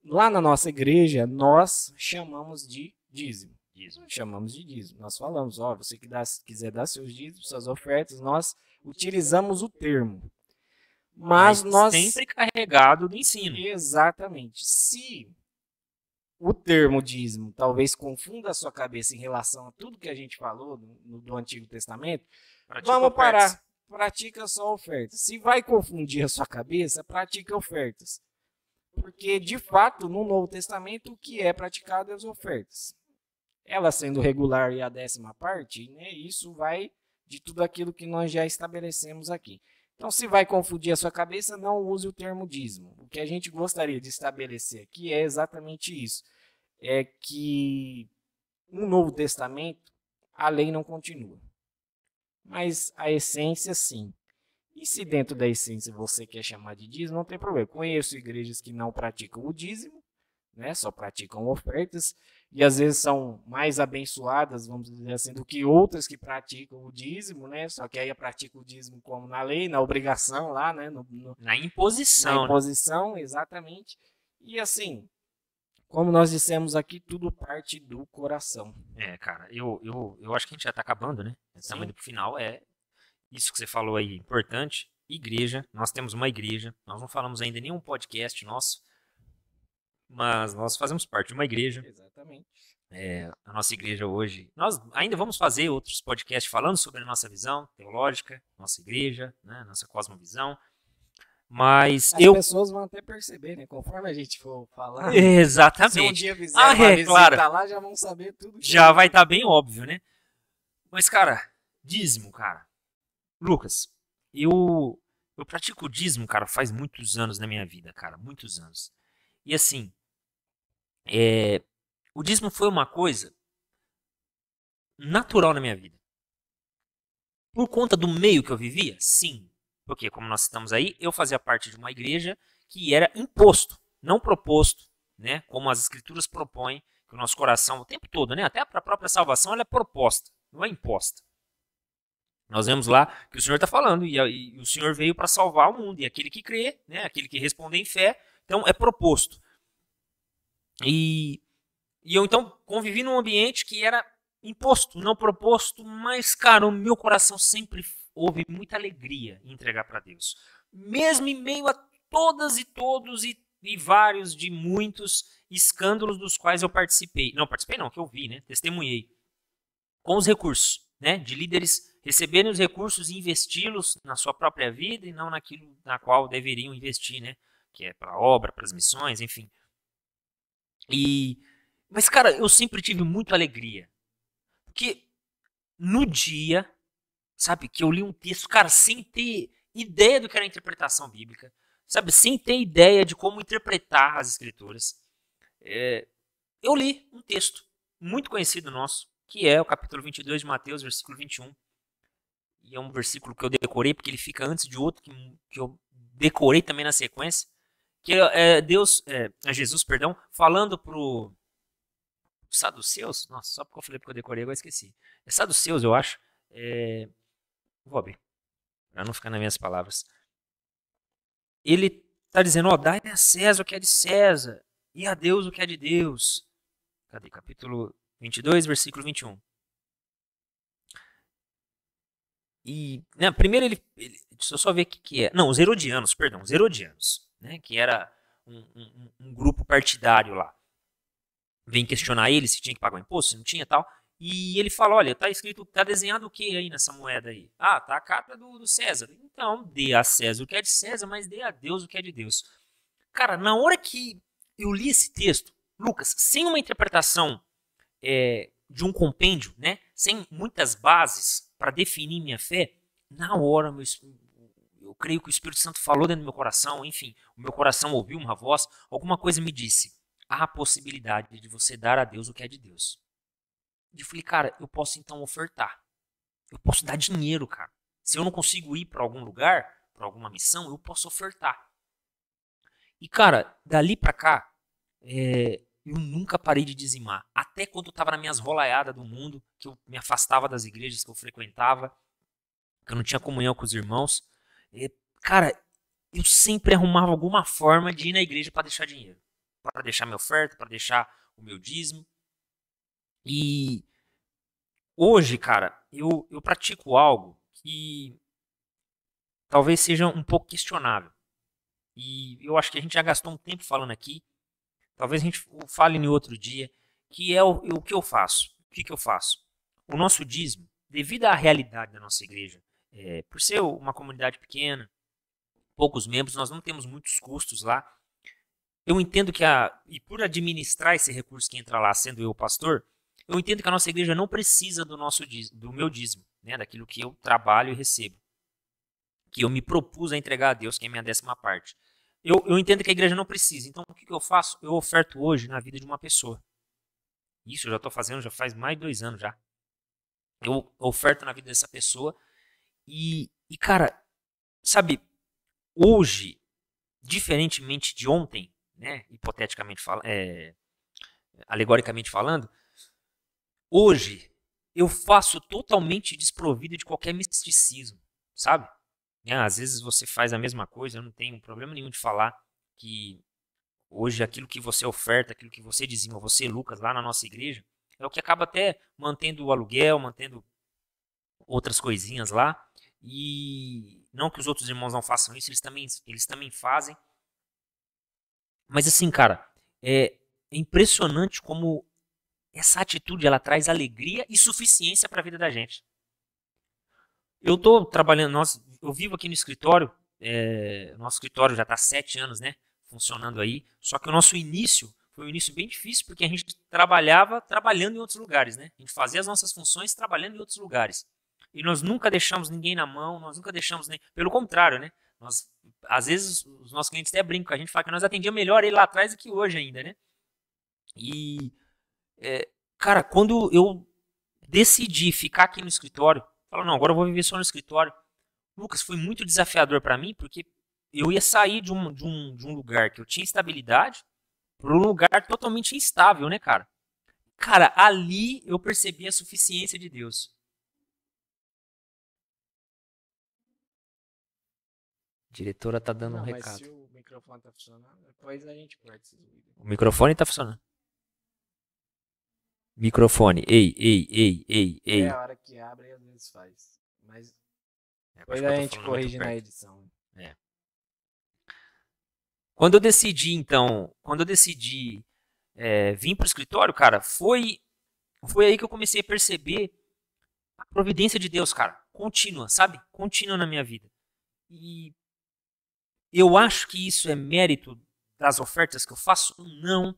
Speaker 1: Lá na nossa igreja, nós chamamos de dízimo dízimo. Chamamos de dízimo. Nós falamos, ó, você que dá, quiser dar seus dízimos, suas ofertas, nós utilizamos o termo. Mas, Mas nós
Speaker 2: sempre carregado do ensino.
Speaker 1: Exatamente. Se o termo dízimo talvez confunda a sua cabeça em relação a tudo que a gente falou no, do Antigo Testamento, pratica vamos ofertas. parar. Pratica só ofertas. Se vai confundir a sua cabeça, pratique ofertas. Porque, de fato, no Novo Testamento, o que é praticado é as ofertas ela sendo regular e a décima parte, né, isso vai de tudo aquilo que nós já estabelecemos aqui. Então, se vai confundir a sua cabeça, não use o termo dízimo. O que a gente gostaria de estabelecer aqui é exatamente isso: é que no Novo Testamento a lei não continua, mas a essência sim. E se dentro da essência você quer chamar de dízimo, não tem problema. Conheço igrejas que não praticam o dízimo, né, só praticam ofertas e às vezes são mais abençoadas, vamos dizer assim, do que outras que praticam o dízimo, né? Só que aí praticam o dízimo como na lei, na obrigação lá, né? No, no,
Speaker 2: na imposição.
Speaker 1: Na né? imposição, né? exatamente. E assim, como nós dissemos aqui, tudo parte do coração.
Speaker 2: É, cara, eu, eu, eu acho que a gente já está acabando, né? Estamos indo pro final. É isso que você falou aí, importante. Igreja, nós temos uma igreja, nós não falamos ainda nenhum podcast nosso, mas nós fazemos parte de uma igreja.
Speaker 1: Exatamente.
Speaker 2: É, a nossa igreja hoje. Nós ainda vamos fazer outros podcasts falando sobre a nossa visão teológica, nossa igreja, né, nossa cosmovisão. Mas
Speaker 1: As
Speaker 2: eu.
Speaker 1: As pessoas vão até perceber, né? Conforme a gente for falar.
Speaker 2: Exatamente. Se
Speaker 1: um dia fizer ah, é, claro. lá, já vão saber tudo.
Speaker 2: Já vai estar tá bem óbvio, né? Mas, cara, dízimo, cara. Lucas, eu, eu pratico dízimo, cara, faz muitos anos na minha vida, cara. Muitos anos. E assim, é, o dízimo foi uma coisa natural na minha vida. Por conta do meio que eu vivia? Sim. Porque, como nós estamos aí, eu fazia parte de uma igreja que era imposto, não proposto, né? Como as escrituras propõem, que o nosso coração, o tempo todo, né? Até a própria salvação, ela é proposta, não é imposta. Nós vemos lá que o Senhor está falando, e, e, o Senhor veio para salvar o mundo, e aquele que crê, né? aquele que responde em fé, então é proposto. E, e eu então convivi num ambiente que era imposto, não proposto, mas, cara, o meu coração sempre houve muita alegria em entregar para Deus. Mesmo em meio a todas e todos e, e, vários de muitos escândalos dos quais eu participei. Não, participei não, que eu vi, né? Testemunhei. Com os recursos, né? De líderes receberem os recursos e investi-los na sua própria vida e não naquilo na qual deveriam investir, né? Que é para a obra, para as missões, enfim. E mas cara, eu sempre tive muita alegria. Porque no dia, sabe, que eu li um texto, cara, sem ter ideia do que era a interpretação bíblica, sabe, sem ter ideia de como interpretar as escrituras, é, eu li um texto muito conhecido nosso, que é o capítulo 22 de Mateus, versículo 21. E é um versículo que eu decorei, porque ele fica antes de outro que, que eu decorei também na sequência, que é Deus, é, é Jesus, perdão, falando pro saduceus, nossa, só porque eu falei porque eu decorei, agora esqueci. É saduceus, eu acho. É, abrir, para não ficar nas minhas palavras. Ele está dizendo, ó, dai a César o que é de César, e a Deus o que é de Deus. Cadê? Capítulo 22, versículo 21. E, né, primeiro ele, ele, deixa eu só ver o que, que é. Não, os Herodianos, perdão, os Herodianos, né, que era um, um, um grupo partidário lá. Vem questionar ele se tinha que pagar o imposto, se não tinha tal. E ele fala: olha, tá escrito, tá desenhado o que aí nessa moeda aí? Ah, tá a capa do, do César. Então, dê a César o que é de César, mas dê a Deus o que é de Deus. Cara, na hora que eu li esse texto, Lucas, sem uma interpretação é, de um compêndio, né, sem muitas bases para definir minha fé, na hora meu, eu creio que o Espírito Santo falou dentro do meu coração, enfim, o meu coração ouviu uma voz, alguma coisa me disse: há a possibilidade de você dar a Deus o que é de Deus. E eu falei, cara, eu posso então ofertar. Eu posso dar dinheiro, cara. Se eu não consigo ir para algum lugar, para alguma missão, eu posso ofertar. E, cara, dali para cá, é, eu nunca parei de dizimar. Até quando eu estava nas minhas rolaiadas do mundo, que eu me afastava das igrejas que eu frequentava, que eu não tinha comunhão com os irmãos. É, cara, eu sempre arrumava alguma forma de ir na igreja para deixar dinheiro. Para deixar minha oferta, para deixar o meu dízimo. E hoje, cara, eu, eu pratico algo que talvez seja um pouco questionável. E eu acho que a gente já gastou um tempo falando aqui. Talvez a gente fale em outro dia, que é o, o que eu faço. O que, que eu faço? O nosso dízimo, devido à realidade da nossa igreja, é, por ser uma comunidade pequena, poucos membros, nós não temos muitos custos lá. Eu entendo que a. E por administrar esse recurso que entra lá, sendo eu pastor, eu entendo que a nossa igreja não precisa do nosso do meu dízimo, né, daquilo que eu trabalho e recebo, que eu me propus a entregar a Deus, que é a minha décima parte. Eu, eu entendo que a igreja não precisa. Então, o que, que eu faço? Eu oferto hoje na vida de uma pessoa. Isso eu já estou fazendo já faz mais de dois anos já. Eu oferto na vida dessa pessoa e, e cara, sabe, hoje, diferentemente de ontem, né, hipoteticamente falando, é, alegoricamente falando, Hoje, eu faço totalmente desprovido de qualquer misticismo, sabe? É, às vezes você faz a mesma coisa, eu não tenho problema nenhum de falar que hoje aquilo que você oferta, aquilo que você dizima, você, Lucas, lá na nossa igreja, é o que acaba até mantendo o aluguel, mantendo outras coisinhas lá. E não que os outros irmãos não façam isso, eles também, eles também fazem. Mas assim, cara, é impressionante como essa atitude ela traz alegria e suficiência para a vida da gente. Eu estou trabalhando, nós, eu vivo aqui no escritório, é, nosso escritório já está sete anos, né, funcionando aí. Só que o nosso início foi um início bem difícil porque a gente trabalhava trabalhando em outros lugares, né? A gente fazia as nossas funções trabalhando em outros lugares. E nós nunca deixamos ninguém na mão, nós nunca deixamos nem, pelo contrário, né? Nós, às vezes os nossos clientes até brincam, a gente fala que nós atendíamos melhor ele lá atrás do que hoje ainda, né? E é, cara, quando eu decidi ficar aqui no escritório, falar, não, agora eu vou viver só no escritório. Lucas, foi muito desafiador para mim, porque eu ia sair de um, de, um, de um lugar que eu tinha estabilidade para um lugar totalmente instável, né, cara? Cara, ali eu percebi a suficiência de Deus. Diretora tá dando não, um recado. se o microfone tá funcionando, depois a gente corta esse vídeo. O microfone tá funcionando. Microfone. Ei, ei, ei, ei, ei.
Speaker 1: É a hora que abre e às vezes faz. Mas é, depois a gente corrige na edição. É.
Speaker 2: Quando eu decidi, então, quando eu decidi é, vir para o escritório, cara, foi, foi aí que eu comecei a perceber a providência de Deus, cara. contínua, sabe? Contínua na minha vida. E eu acho que isso é mérito das ofertas que eu faço? Não.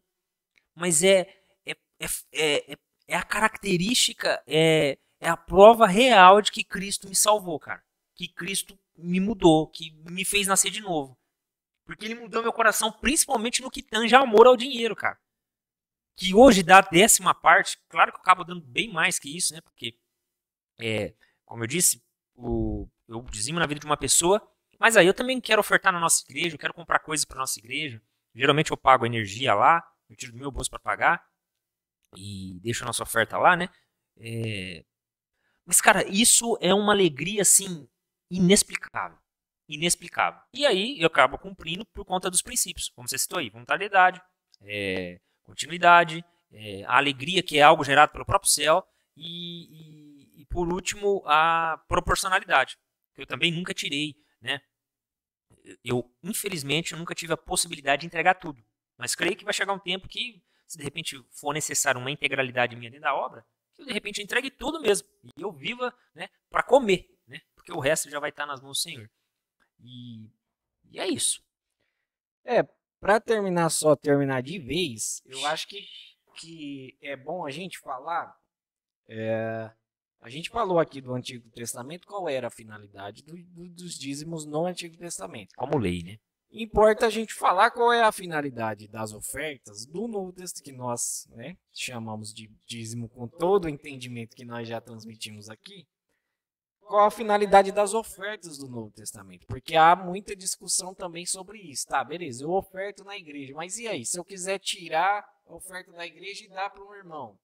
Speaker 2: Mas é, é, é, é, é a característica, é, é a prova real de que Cristo me salvou, cara. Que Cristo me mudou, que me fez nascer de novo. Porque ele mudou meu coração, principalmente no que tange amor ao dinheiro, cara. Que hoje dá a décima parte, claro que eu acabo dando bem mais que isso, né? Porque, é, como eu disse, o, eu dizimo na vida de uma pessoa mas aí eu também quero ofertar na nossa igreja, eu quero comprar coisas para nossa igreja. Geralmente eu pago energia lá, eu tiro do meu bolso para pagar e deixo a nossa oferta lá, né? É... Mas, cara, isso é uma alegria, assim, inexplicável. Inexplicável. E aí eu acabo cumprindo por conta dos princípios, como você citou aí, voluntariedade, é... continuidade, é... a alegria que é algo gerado pelo próprio céu e, e, e por último, a proporcionalidade, que eu também nunca tirei, né? Eu, infelizmente, eu nunca tive a possibilidade de entregar tudo. Mas creio que vai chegar um tempo que, se de repente for necessário uma integralidade minha dentro da obra, que eu, de repente entregue tudo mesmo. E eu viva né, para comer, né? porque o resto já vai estar nas mãos do Senhor. E, e é isso.
Speaker 1: É, para terminar só, terminar de vez, eu acho que, que é bom a gente falar é, a gente falou aqui do Antigo Testamento qual era a finalidade do, do, dos dízimos no Antigo Testamento.
Speaker 2: Como lei, né?
Speaker 1: Importa a gente falar qual é a finalidade das ofertas do Novo Testamento, que nós né, chamamos de dízimo com todo o entendimento que nós já transmitimos aqui. Qual a finalidade das ofertas do Novo Testamento? Porque há muita discussão também sobre isso. Tá, beleza, eu oferto na igreja, mas e aí? Se eu quiser tirar a oferta da igreja e dar para um irmão,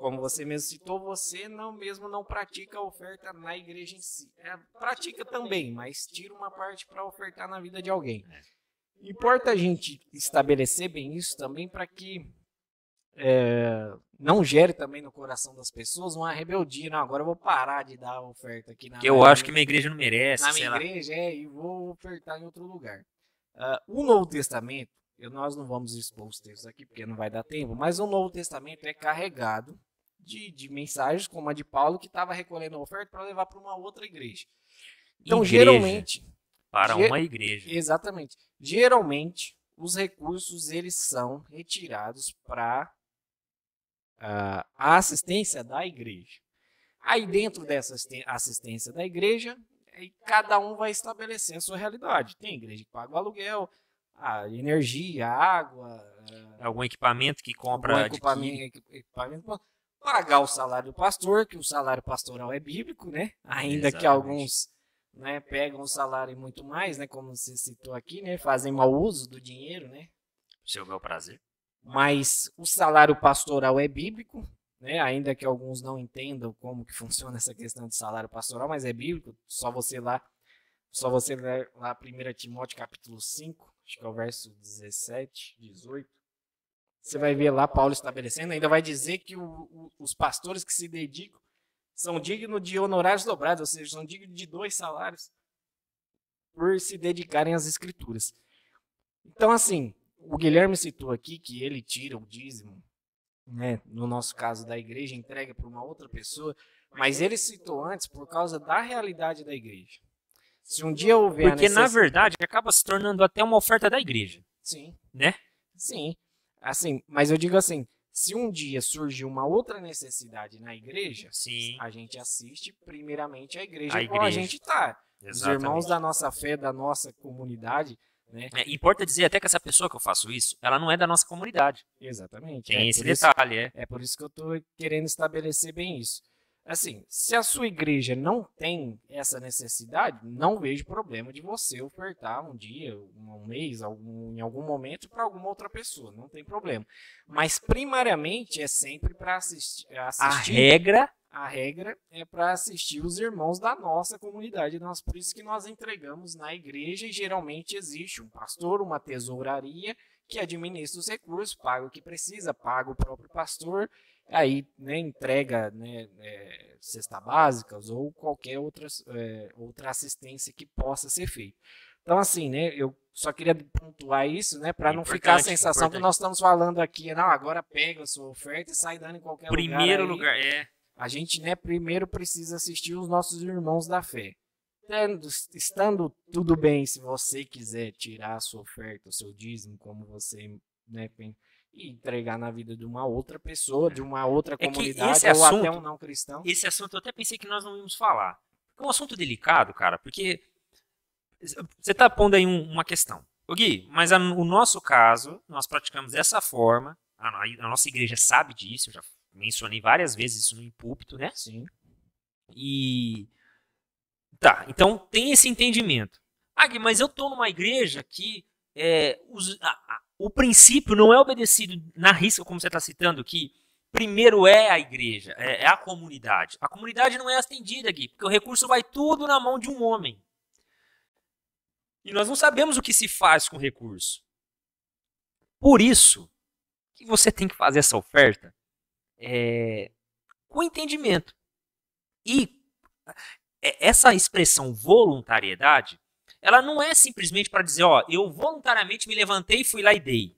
Speaker 1: como você mesmo citou, você não mesmo não pratica a oferta na igreja em si. É, pratica também, mas tira uma parte para ofertar na vida de alguém. Importa a gente estabelecer bem isso também para que é, não gere também no coração das pessoas uma rebeldia. Não, agora eu vou parar de dar oferta aqui na
Speaker 2: Que eu acho que minha igreja não merece.
Speaker 1: Na minha igreja, é, e vou ofertar em outro lugar. Uh, o Novo Testamento, eu, nós não vamos expor os textos aqui porque não vai dar tempo, mas o Novo Testamento é carregado de, de mensagens, como a de Paulo, que estava recolhendo a oferta para levar para uma outra igreja. Então, igreja, geralmente.
Speaker 2: Para uma igreja.
Speaker 1: Exatamente. Geralmente, os recursos eles são retirados para uh, a assistência da igreja. Aí, dentro dessa assistência da igreja, cada um vai estabelecer a sua realidade. Tem igreja que paga o aluguel, a energia, a água.
Speaker 2: Algum equipamento que compra.
Speaker 1: Algum equipamento, equipamento, pagar o salário do pastor, que o salário pastoral é bíblico, né? Ainda Exatamente. que alguns né, pegam o salário e muito mais, né? Como você citou aqui, né? Fazem mau uso do dinheiro, né?
Speaker 2: Seu bel prazer.
Speaker 1: Mas o salário pastoral é bíblico, né? Ainda que alguns não entendam como que funciona essa questão de salário pastoral, mas é bíblico. Só você lá, só você ler lá 1 Timóteo capítulo 5, acho que é o verso 17, 18 você vai ver lá Paulo estabelecendo, ainda vai dizer que o, o, os pastores que se dedicam são dignos de honorários dobrados, ou seja, são dignos de dois salários por se dedicarem às escrituras. Então, assim, o Guilherme citou aqui que ele tira o dízimo, né, no nosso caso da igreja, entrega para uma outra pessoa, mas ele citou antes por causa da realidade da igreja. Se um dia houver
Speaker 2: Porque, necessidade... na verdade, acaba se tornando até uma oferta da igreja.
Speaker 1: Sim.
Speaker 2: Né?
Speaker 1: Sim. Assim, mas eu digo assim, se um dia surgir uma outra necessidade na igreja,
Speaker 2: Sim.
Speaker 1: a gente assiste primeiramente a igreja, a igreja. a gente está. Os irmãos da nossa fé, da nossa comunidade, né?
Speaker 2: É, importa dizer até que essa pessoa que eu faço isso, ela não é da nossa comunidade.
Speaker 1: Exatamente.
Speaker 2: Tem é esse detalhe,
Speaker 1: isso, é. É por isso que eu estou querendo estabelecer bem isso. Assim, se a sua igreja não tem essa necessidade, não vejo problema de você ofertar um dia, um mês, algum, em algum momento para alguma outra pessoa, não tem problema. Mas primariamente é sempre para assistir, assistir.
Speaker 2: A regra
Speaker 1: a regra é para assistir os irmãos da nossa comunidade. Nós, por isso que nós entregamos na igreja e geralmente existe um pastor, uma tesouraria que administra os recursos, paga o que precisa, paga o próprio pastor aí né, entrega né, é, cesta básicas ou qualquer outra, é, outra assistência que possa ser feita. Então, assim, né, eu só queria pontuar isso, né, para não ficar a sensação importante. que nós estamos falando aqui, não, agora pega a sua oferta e sai dando em qualquer
Speaker 2: Primeiro lugar. Primeiro lugar, é.
Speaker 1: a gente, né, primeiro precisa assistir os nossos irmãos da fé. Estando, estando tudo bem, se você quiser tirar a sua oferta, o seu dízimo, como você, né, e entregar na vida de uma outra pessoa, de uma outra é comunidade, ou assunto, até um não cristão.
Speaker 2: Esse assunto eu até pensei que nós não íamos falar. É um assunto delicado, cara, porque você está pondo aí um, uma questão. O Gui, mas a, o nosso caso, nós praticamos dessa forma, a, a, nossa igreja sabe disso, eu já mencionei várias vezes isso no púlpito, né?
Speaker 1: Sim.
Speaker 2: E. Tá, então tem esse entendimento. Ah, Gui, mas eu tô numa igreja que é, os, a, o princípio não é obedecido na risca, como você está citando, que primeiro é a igreja, é, é, a comunidade. A comunidade não é atendida aqui, porque o recurso vai tudo na mão de um homem. E nós não sabemos o que se faz com o recurso. Por isso que você tem que fazer essa oferta é, com entendimento. E é, essa expressão voluntariedade, ela não é simplesmente para dizer, ó, eu voluntariamente me levantei e fui lá e dei.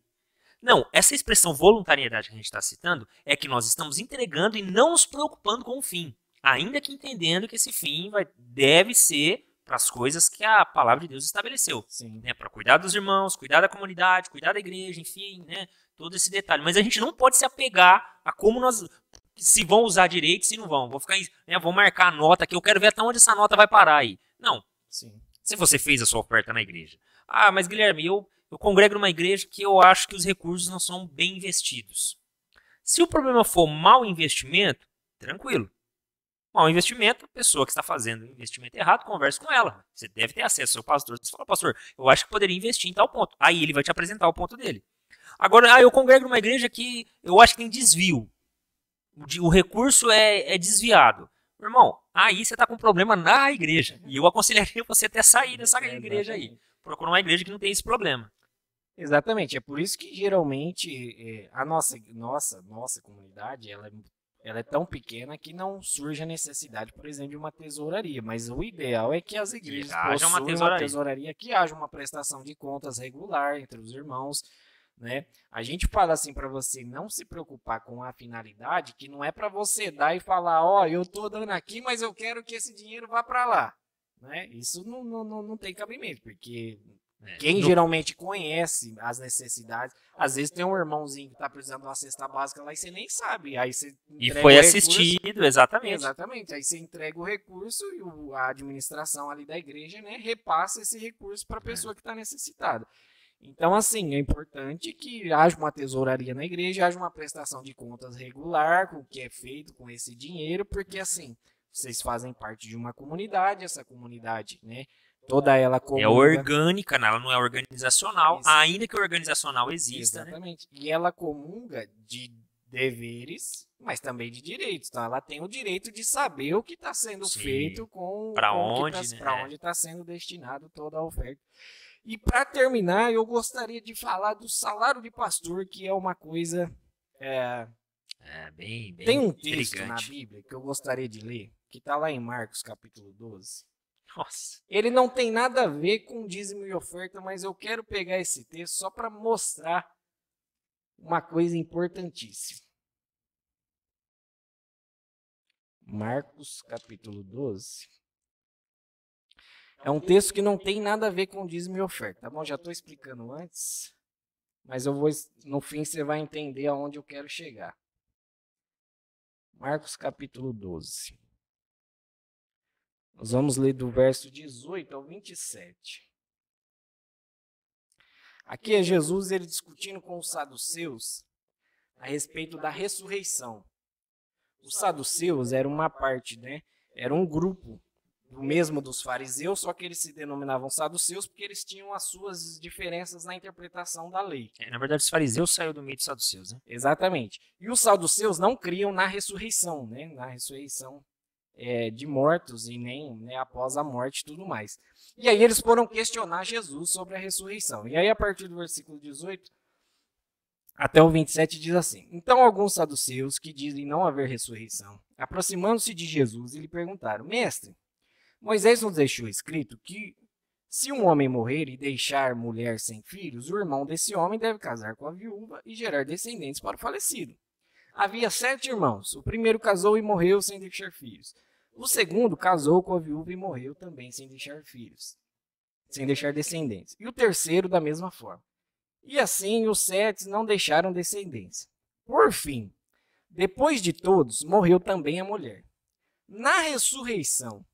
Speaker 2: Não, essa expressão voluntariedade que a gente está citando é que nós estamos entregando e não nos preocupando com o fim, ainda que entendendo que esse fim vai, deve ser para as coisas que a palavra de Deus estabeleceu. Né? Para cuidar dos irmãos, cuidar da comunidade, cuidar da igreja, enfim, né? todo esse detalhe. Mas a gente não pode se apegar a como nós. Se vão usar direito, se não vão. Vou ficar, né, vou marcar a nota que eu quero ver até onde essa nota vai parar aí. Não.
Speaker 1: Sim.
Speaker 2: Se você fez a sua oferta na igreja. Ah, mas Guilherme, eu, eu congrego numa igreja que eu acho que os recursos não são bem investidos. Se o problema for mau investimento, tranquilo. Mau investimento, a pessoa que está fazendo investimento errado, converse com ela. Você deve ter acesso ao seu pastor. Você fala, pastor, eu acho que poderia investir em tal ponto. Aí ele vai te apresentar o ponto dele. Agora, ah, eu congrego numa igreja que eu acho que tem desvio. O, recurso é, é desviado. Irmão, aí você está com um problema na igreja. E eu aconselharia você até sair dessa é, igreja aí. Procura uma igreja que não tem esse problema.
Speaker 1: Exatamente. É por isso que geralmente é, a nossa, nossa, nossa comunidade ela é ela é tão pequena que não surge a necessidade, por exemplo, de uma tesouraria. Mas o ideal é que as igrejas que possuam uma tesouraria. uma tesouraria, que haja uma prestação de contas regular entre os irmãos. Né? A gente fala assim para você não se preocupar com a finalidade, que não é para você dar e falar, ó, oh, eu tô dando aqui, mas eu quero que esse dinheiro vá para lá. Né? Isso não, não, não tem cabimento, porque é, Quem geralmente conhece as necessidades, às vezes tem um irmãozinho que está precisando de uma cesta básica lá e você nem sabe. Aí você
Speaker 2: e foi assistido, exatamente.
Speaker 1: Exatamente. Aí você entrega o recurso e a administração ali da igreja né, repassa esse recurso para a pessoa que está necessitada. Então, assim, é importante que haja uma tesouraria na igreja, haja uma prestação de contas regular com o que é feito com esse dinheiro, porque assim, vocês fazem parte de uma comunidade, essa comunidade, né? Toda ela
Speaker 2: comunga. É orgânica, né? ela não é organizacional, ainda que organizacional exista.
Speaker 1: Né? Exatamente. Né? E ela comunga de deveres, mas também de direitos. Então ela tem o direito de saber o que está sendo Sim. feito com
Speaker 2: para onde,
Speaker 1: tá, né? para onde está sendo destinado toda a oferta. E para terminar, eu gostaria de falar do salário de pastor, que é uma coisa é,
Speaker 2: é bem, bem
Speaker 1: Tem um texto na Bíblia que eu gostaria de ler, que está lá em Marcos capítulo 12.
Speaker 2: Nossa.
Speaker 1: Ele não tem nada a ver com dízimo e oferta, mas eu quero pegar esse texto só para mostrar uma coisa importantíssima. Marcos capítulo 12. É um texto que não tem nada a ver com dízimo e oferta, tá bom? Já estou explicando antes, mas eu vou no fim você vai entender aonde eu quero chegar. Marcos capítulo 12. Nós vamos ler do verso 18 ao 27. Aqui é Jesus ele discutindo com os saduceus a respeito da ressurreição. Os saduceus eram uma parte, né? Era um grupo do mesmo dos fariseus, só que eles se denominavam saduceus porque eles tinham as suas diferenças na interpretação da lei.
Speaker 2: É, na verdade, os fariseus saíram do meio dos saduceus, né?
Speaker 1: Exatamente. E os saduceus não criam na ressurreição, né? Na ressurreição é, de mortos e nem né, após a morte e tudo mais. E aí eles foram questionar Jesus sobre a ressurreição. E aí, a partir do versículo 18 até o 27, diz assim: Então alguns saduceus que dizem não haver ressurreição, aproximando-se de Jesus, e lhe perguntaram: Mestre, Moisés nos deixou escrito que se um homem morrer e deixar mulher sem filhos, o irmão desse homem deve casar com a viúva e gerar descendentes para o falecido. Havia sete irmãos. O primeiro casou e morreu sem deixar filhos. O segundo casou com a viúva e morreu também sem deixar filhos, sem deixar descendentes. E o terceiro da mesma forma. E assim os sete não deixaram descendência. Por fim, depois de todos, morreu também a mulher. Na ressurreição,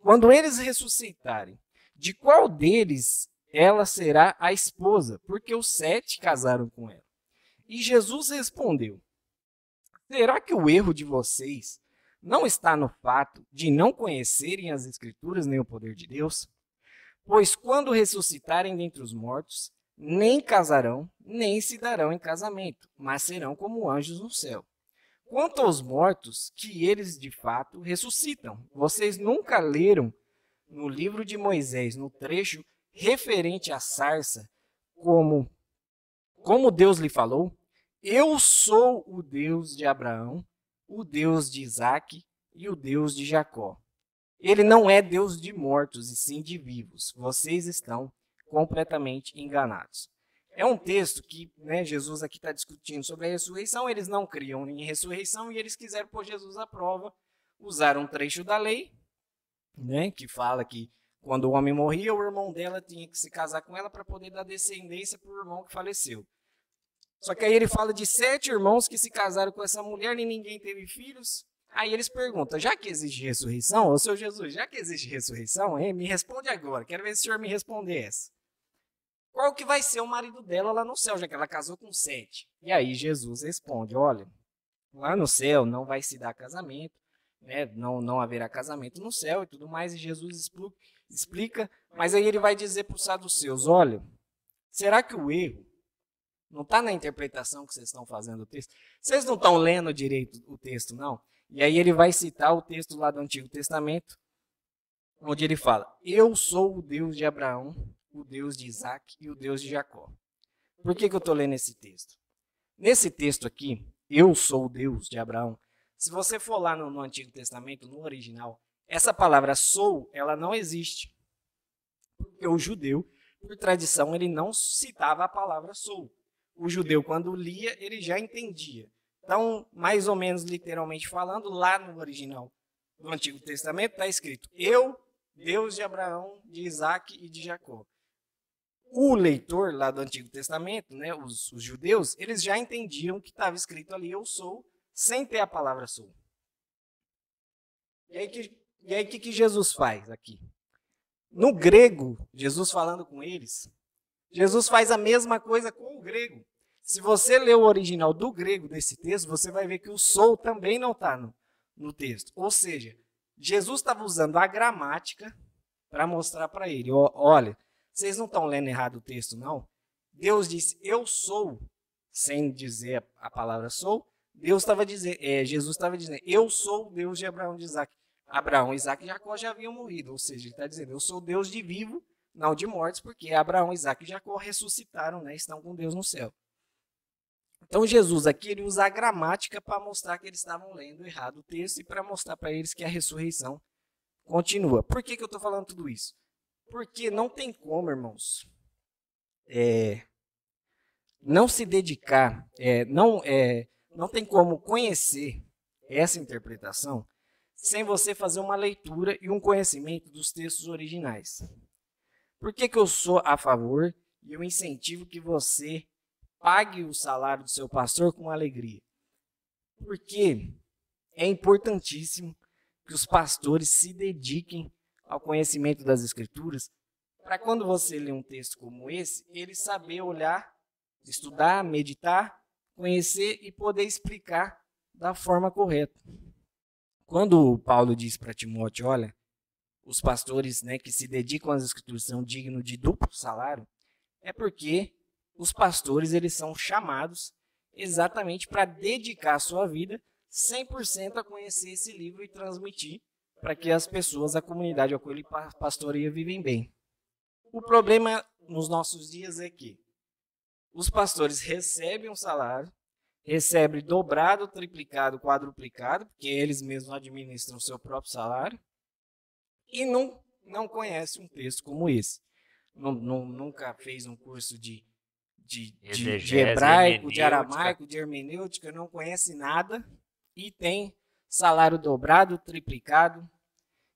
Speaker 1: quando eles ressuscitarem, de qual deles ela será a esposa? Porque os sete casaram com ela. E Jesus respondeu: Será que o erro de vocês não está no fato de não conhecerem as Escrituras nem o poder de Deus? Pois quando ressuscitarem dentre os mortos, nem casarão, nem se darão em casamento, mas serão como anjos no céu. Quanto aos mortos, que eles de fato ressuscitam. Vocês nunca leram no livro de Moisés, no trecho referente à sarça, como, como Deus lhe falou? Eu sou o Deus de Abraão, o Deus de Isaac e o Deus de Jacó. Ele não é Deus de mortos, e sim de vivos. Vocês estão completamente enganados. É um texto que né, Jesus aqui está discutindo sobre a ressurreição. Eles não criam em ressurreição e eles quiseram pôr Jesus à prova. Usaram um trecho da lei, né, que fala que quando o homem morria, o irmão dela tinha que se casar com ela para poder dar descendência para o irmão que faleceu. Só que aí ele fala de sete irmãos que se casaram com essa mulher e ninguém teve filhos. Aí eles perguntam: já que existe ressurreição, ô seu Jesus, já que existe ressurreição, hein, me responde agora. Quero ver se o senhor me responder essa qual que vai ser o marido dela lá no céu, já que ela casou com sete. E aí Jesus responde: olha, lá no céu não vai se dar casamento, né? não, não haverá casamento no céu e tudo mais. E Jesus explica, mas aí ele vai dizer para os saduceus: olha, será que o erro não está na interpretação que vocês estão fazendo do texto? Vocês não estão lendo direito o texto, não? E aí ele vai citar o texto lá do Antigo Testamento, onde ele fala: Eu sou o Deus de Abraão, o Deus de Isaac e o Deus de Jacó. Por que, que eu estou lendo esse texto? Nesse texto aqui, eu sou o Deus de Abraão. Se você for lá no, no Antigo Testamento, no original, essa palavra sou, ela não existe. Porque o judeu, por tradição, ele não citava a palavra sou. O judeu, quando lia, ele já entendia. Então, mais ou menos literalmente falando, lá no original do Antigo Testamento está escrito: Eu, Deus de Abraão, de Isaac e de Jacó o leitor lá do Antigo Testamento, né, os, os judeus, eles já entendiam que estava escrito ali eu sou, sem ter a palavra sou. E aí que, e aí que, que Jesus faz aqui? No grego, Jesus falando com eles, Jesus faz a mesma coisa com o grego. Se você ler o original do grego desse texto, você vai ver que o sou também não está no, no texto. Ou seja, Jesus estava usando a gramática para mostrar para ele: olha, vocês não estão lendo errado o texto, não? Deus disse, eu sou, sem dizer a palavra sou. Deus estava dizendo, é, Jesus estava dizendo, eu sou o Deus de Abraão de Isaac. Abraão, Isaac e Jacó já haviam morrido. Ou seja, ele está dizendo, eu sou Deus de vivo, não de mortos, porque Abraão, Isaac e Jacó ressuscitaram, né, estão com Deus no céu. Então Jesus aqui ele usa a gramática para mostrar que eles estavam lendo errado o texto e para mostrar para eles que a ressurreição continua. Por que, que eu estou falando tudo isso? Porque não tem como, irmãos, é, não se dedicar, é, não, é, não tem como conhecer essa interpretação sem você fazer uma leitura e um conhecimento dos textos originais. Por que, que eu sou a favor e eu incentivo que você pague o salário do seu pastor com alegria? Porque é importantíssimo que os pastores se dediquem ao conhecimento das Escrituras, para quando você lê um texto como esse, ele saber olhar, estudar, meditar, conhecer e poder explicar da forma correta. Quando Paulo diz para Timóteo, olha, os pastores né, que se dedicam às escrituras são dignos de duplo salário, é porque os pastores eles são chamados exatamente para dedicar a sua vida 100% a conhecer esse livro e transmitir para que as pessoas, a comunidade a qual ele pastoreia, vivem bem. O problema nos nossos dias é que os pastores recebem um salário, recebem dobrado, triplicado, quadruplicado, porque eles mesmos administram o seu próprio salário, e não, não conhecem um texto como esse. Não, não, nunca fez um curso de, de, de, de hebraico, de aramaico, de hermenêutica, não conhece nada e tem salário dobrado, triplicado.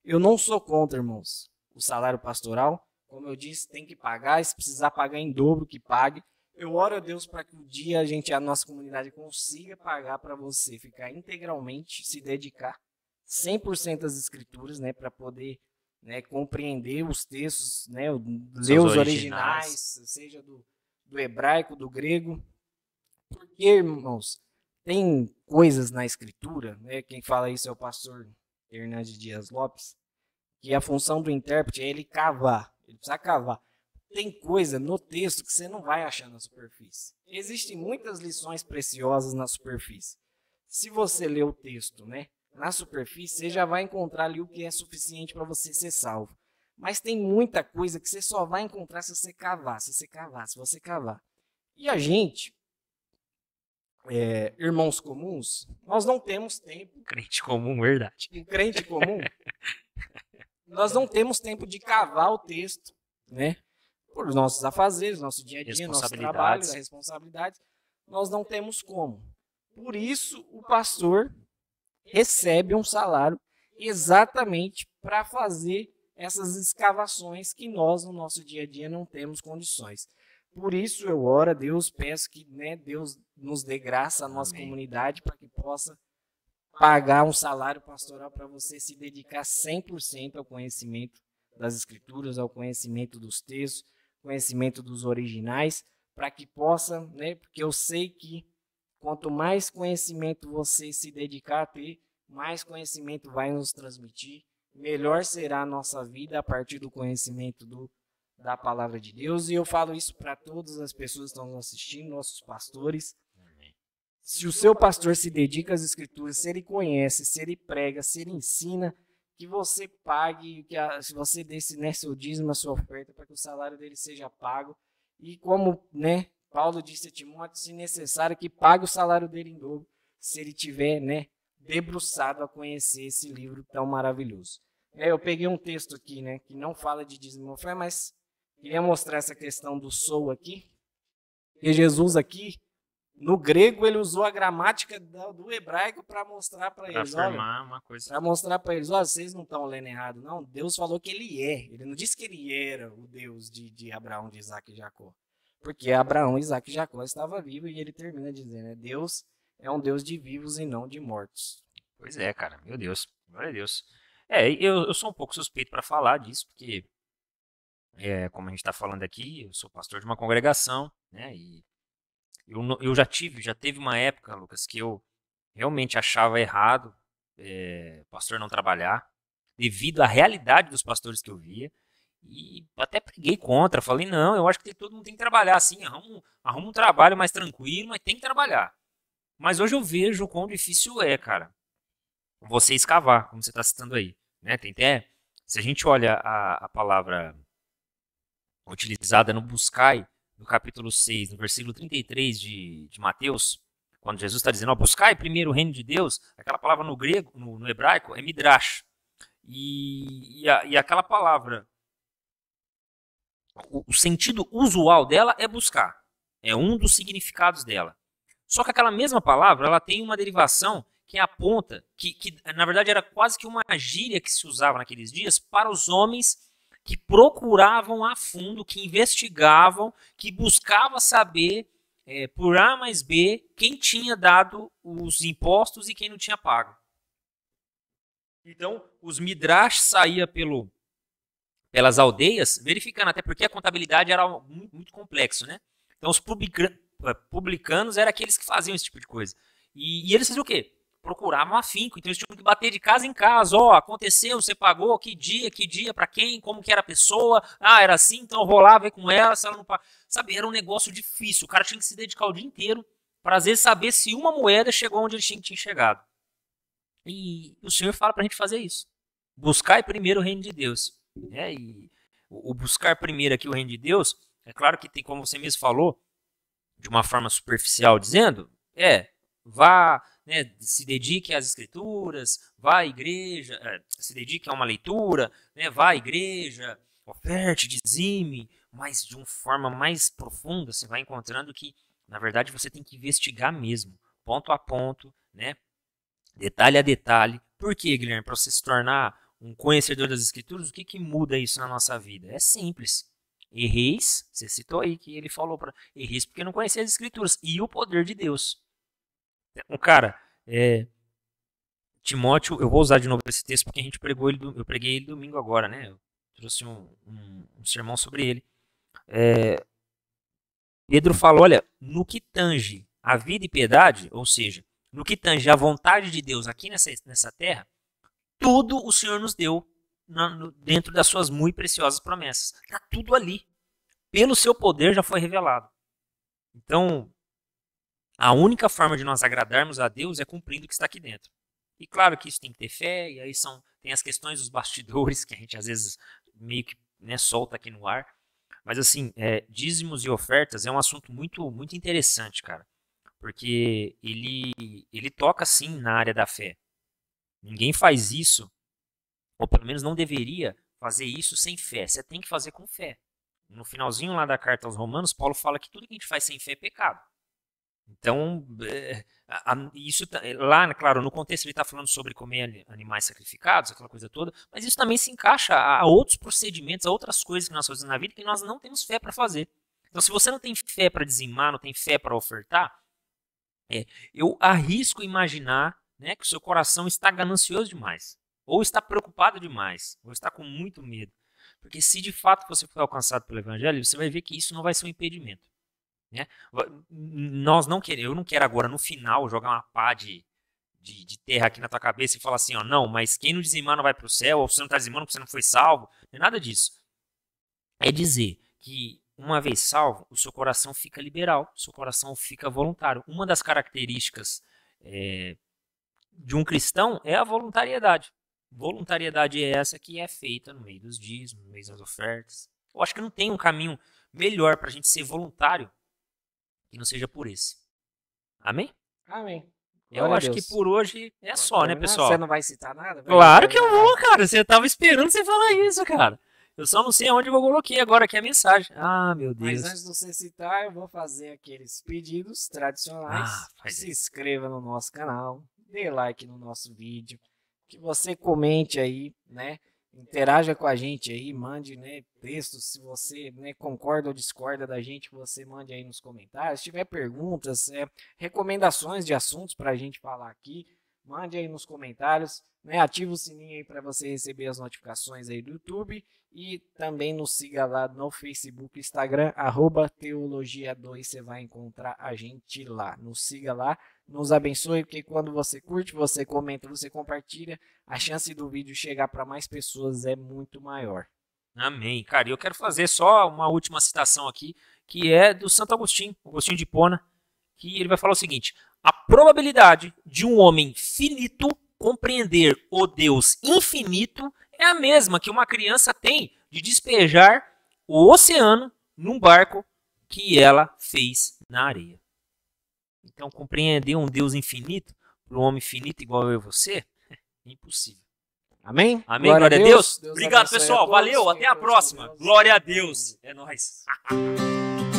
Speaker 1: Eu não sou contra, irmãos, o salário pastoral. Como eu disse, tem que pagar, se precisar pagar em dobro, que pague. Eu oro a Deus para que um dia a gente, a nossa comunidade, consiga pagar para você ficar integralmente, se dedicar 100% às escrituras, né, para poder né, compreender os textos, né, ler os originais, originais, seja do, do hebraico, do grego. Porque, irmãos, tem coisas na escritura, né, quem fala isso é o pastor Hernandes Dias Lopes, que a função do intérprete é ele cavar, ele precisa cavar tem coisa no texto que você não vai achar na superfície. Existem muitas lições preciosas na superfície. Se você ler o texto, né, na superfície, você já vai encontrar ali o que é suficiente para você ser salvo. Mas tem muita coisa que você só vai encontrar se você cavar, se você cavar, se você cavar. E a gente, é, irmãos comuns, nós não temos tempo.
Speaker 2: Crente comum, verdade.
Speaker 1: Um crente comum. nós não temos tempo de cavar o texto, né? por nossos afazeres, nosso dia a dia, nosso trabalho, a responsabilidade, nós não temos como. Por isso, o pastor recebe um salário exatamente para fazer essas escavações que nós, no nosso dia a dia, não temos condições. Por isso, eu oro a Deus, peço que né, Deus nos dê graça à nossa Amém. comunidade para que possa pagar um salário pastoral para você se dedicar 100% ao conhecimento das Escrituras, ao conhecimento dos textos, conhecimento dos originais, para que possa, né, porque eu sei que quanto mais conhecimento você se dedicar a ter, mais conhecimento vai nos transmitir, melhor será a nossa vida a partir do conhecimento do, da palavra de Deus. E eu falo isso para todas as pessoas que estão nos assistindo, nossos pastores. Se o seu pastor se dedica às escrituras, se ele conhece, se ele prega, se ele ensina, que você pague, que a, se você desse né, seu dízimo, a sua oferta, para que o salário dele seja pago. E como né, Paulo disse a Timóteo, se necessário, que pague o salário dele em dobro, se ele tiver né, debruçado a conhecer esse livro tão maravilhoso. É, eu peguei um texto aqui, né, que não fala de dízimo mas queria mostrar essa questão do sou aqui. E Jesus aqui no grego, ele usou a gramática do hebraico para mostrar para eles. Olha, uma coisa. Para mostrar para eles: olha, vocês não estão lendo errado, não. Deus falou que ele é. Ele não disse que ele era o Deus de, de Abraão, de Isaac e Jacó. Porque Abraão, Isaac e Jacó estavam vivos e ele termina dizendo: né, Deus é um Deus de vivos e não de mortos.
Speaker 2: Pois é, cara. Meu Deus. Glória a Deus. É, eu, eu sou um pouco suspeito para falar disso, porque, é, como a gente está falando aqui, eu sou pastor de uma congregação, né? E eu, eu já tive, já teve uma época, Lucas, que eu realmente achava errado é, pastor não trabalhar, devido à realidade dos pastores que eu via. E até preguei contra, falei, não, eu acho que todo mundo tem que trabalhar assim, arruma, arruma um trabalho mais tranquilo, mas tem que trabalhar. Mas hoje eu vejo o quão difícil é, cara, você escavar, como você está citando aí. Né? Tem até, se a gente olha a, a palavra utilizada no buscai, no capítulo 6, no versículo 33 de, de Mateus, quando Jesus está dizendo, ó, buscai primeiro o reino de Deus, aquela palavra no grego, no, no hebraico, é midrash. E, e, a, e aquela palavra, o, o, sentido usual dela é buscar. É um dos significados dela. Só que aquela mesma palavra, ela tem uma derivação que aponta, que, que na verdade era quase que uma gíria que se usava naqueles dias para os homens que procuravam a fundo, que investigavam, que buscavam saber é, por A mais B quem tinha dado os impostos e quem não tinha pago. Então, os midrash saía pelo, pelas aldeias, verificando, até porque a contabilidade era muito, muito complexo, né? Então, os publicanos eram aqueles que faziam esse tipo de coisa. E, e eles faziam o quê? Procuravam afinco. Então eles tinham que bater de casa em casa. Ó, oh, aconteceu, você pagou, que dia, que dia, para quem, como que era a pessoa. Ah, era assim, então eu vou lá ver com ela, se ela não Sabe, era um negócio difícil. O cara tinha que se dedicar o dia inteiro para às vezes saber se uma moeda chegou onde ele tinha, tinha chegado. E o Senhor fala para a gente fazer isso. Buscar primeiro o reino de Deus. É, e o buscar primeiro aqui o reino de Deus, é claro que tem, como você mesmo falou, de uma forma superficial, dizendo, é, vá né, se dedique às escrituras, vá à igreja, é, se dedique a uma leitura, né, vá à igreja, oferte, dizime, mas de uma forma mais profunda, você vai encontrando que, na verdade, você tem que investigar mesmo, ponto a ponto, né? Detalhe a detalhe. Por quê, Guilherme? Para você se tornar um conhecedor das escrituras, o que, que muda isso na nossa vida? É simples. Erreis, você citou aí que ele falou para erreis porque não conhecia as escrituras e o poder de Deus. Um cara, é, Timóteo, eu vou usar de novo esse texto porque a gente pregou ele, eu preguei ele domingo agora, né? Eu trouxe um, um, um sermão sobre ele. É, Pedro fala, olha, no que tange a vida e piedade, ou seja, no que tange a vontade de Deus aqui nessa, nessa terra, tudo o Senhor nos deu na, no, dentro das suas muito preciosas promessas. Está tudo ali. Pelo seu poder já foi revelado. Então, a única forma de nós agradarmos a Deus é cumprindo o que está aqui dentro. E claro que isso tem que ter fé, e aí são, tem as questões dos bastidores que a gente às vezes meio que né, solta aqui no ar. Mas assim, é, dízimos e ofertas é um assunto muito, muito interessante, cara. Porque ele, ele toca sim na área da fé. Ninguém faz isso, ou pelo menos não deveria fazer isso sem fé. Você tem que fazer com fé. No finalzinho lá da carta aos Romanos, Paulo fala que tudo que a gente faz sem fé é pecado. Então, é, isso tá, lá, claro, no contexto ele está falando sobre comer animais sacrificados, aquela coisa toda, mas isso também se encaixa a outros procedimentos, a outras coisas que nós fazemos na vida que nós não temos fé para fazer. Então, se você não tem fé para dizimar, não tem fé para ofertar, é, eu arrisco imaginar né, que o seu coração está ganancioso demais, ou está preocupado demais, ou está com muito medo. Porque se de fato você for alcançado pelo Evangelho, você vai ver que isso não vai ser um impedimento. Né? Nós não queremos, eu não quero agora no final jogar uma pá de, de, de, terra aqui na tua cabeça e falar assim, ó, não, mas quem não dizimar não vai para o céu, ou você não está dizimando porque você não foi salvo, não é nada disso. É dizer que uma vez salvo, o seu coração fica liberal, o seu coração fica voluntário. Uma das características é, de um cristão é a voluntariedade. Voluntariedade é essa que é feita no meio dos dízimos, no meio das ofertas. Eu acho que não tem um caminho melhor para a gente ser voluntário que não seja por esse. Amém?
Speaker 1: Amém.
Speaker 2: Eu acho que por hoje é só, né, pessoal?
Speaker 1: Você não vai citar nada?
Speaker 2: Claro que eu vou, cara. Você tava esperando você falar isso, cara. Eu só não sei aonde eu coloquei agora aqui a mensagem. Ah, meu Deus.
Speaker 1: Mas antes de você citar, eu vou fazer aqueles pedidos tradicionais. Ah, se inscreva no nosso canal, dê like no nosso vídeo, que você comente aí, né? Interaja com a gente aí, mande né, textos, se você né, concorda ou discorda da gente, você mande aí nos comentários. Se tiver perguntas, é, recomendações de assuntos para a gente falar aqui, mande aí nos comentários. Né, ativa o sininho aí para você receber as notificações aí do YouTube e também nos siga lá no Facebook, Instagram, arroba Teologia2, você vai encontrar a gente lá. Nos siga lá nos abençoe, porque quando você curte, você comenta, você compartilha, a chance do vídeo chegar para mais pessoas é muito maior.
Speaker 2: Amém. Cara, eu quero fazer só uma última citação aqui, que é do Santo Agostinho, Agostinho de Pona, que ele vai falar o seguinte: a probabilidade de um homem finito compreender o Deus infinito é a mesma que uma criança tem de despejar o oceano num barco que ela fez na areia. Então, compreender um Deus infinito para um homem finito igual eu e você é impossível.
Speaker 1: Amém?
Speaker 2: Amém, glória, glória a Deus. Deus. Deus Obrigado, pessoal. Valeu, até a próxima. Glória a Deus. É nóis.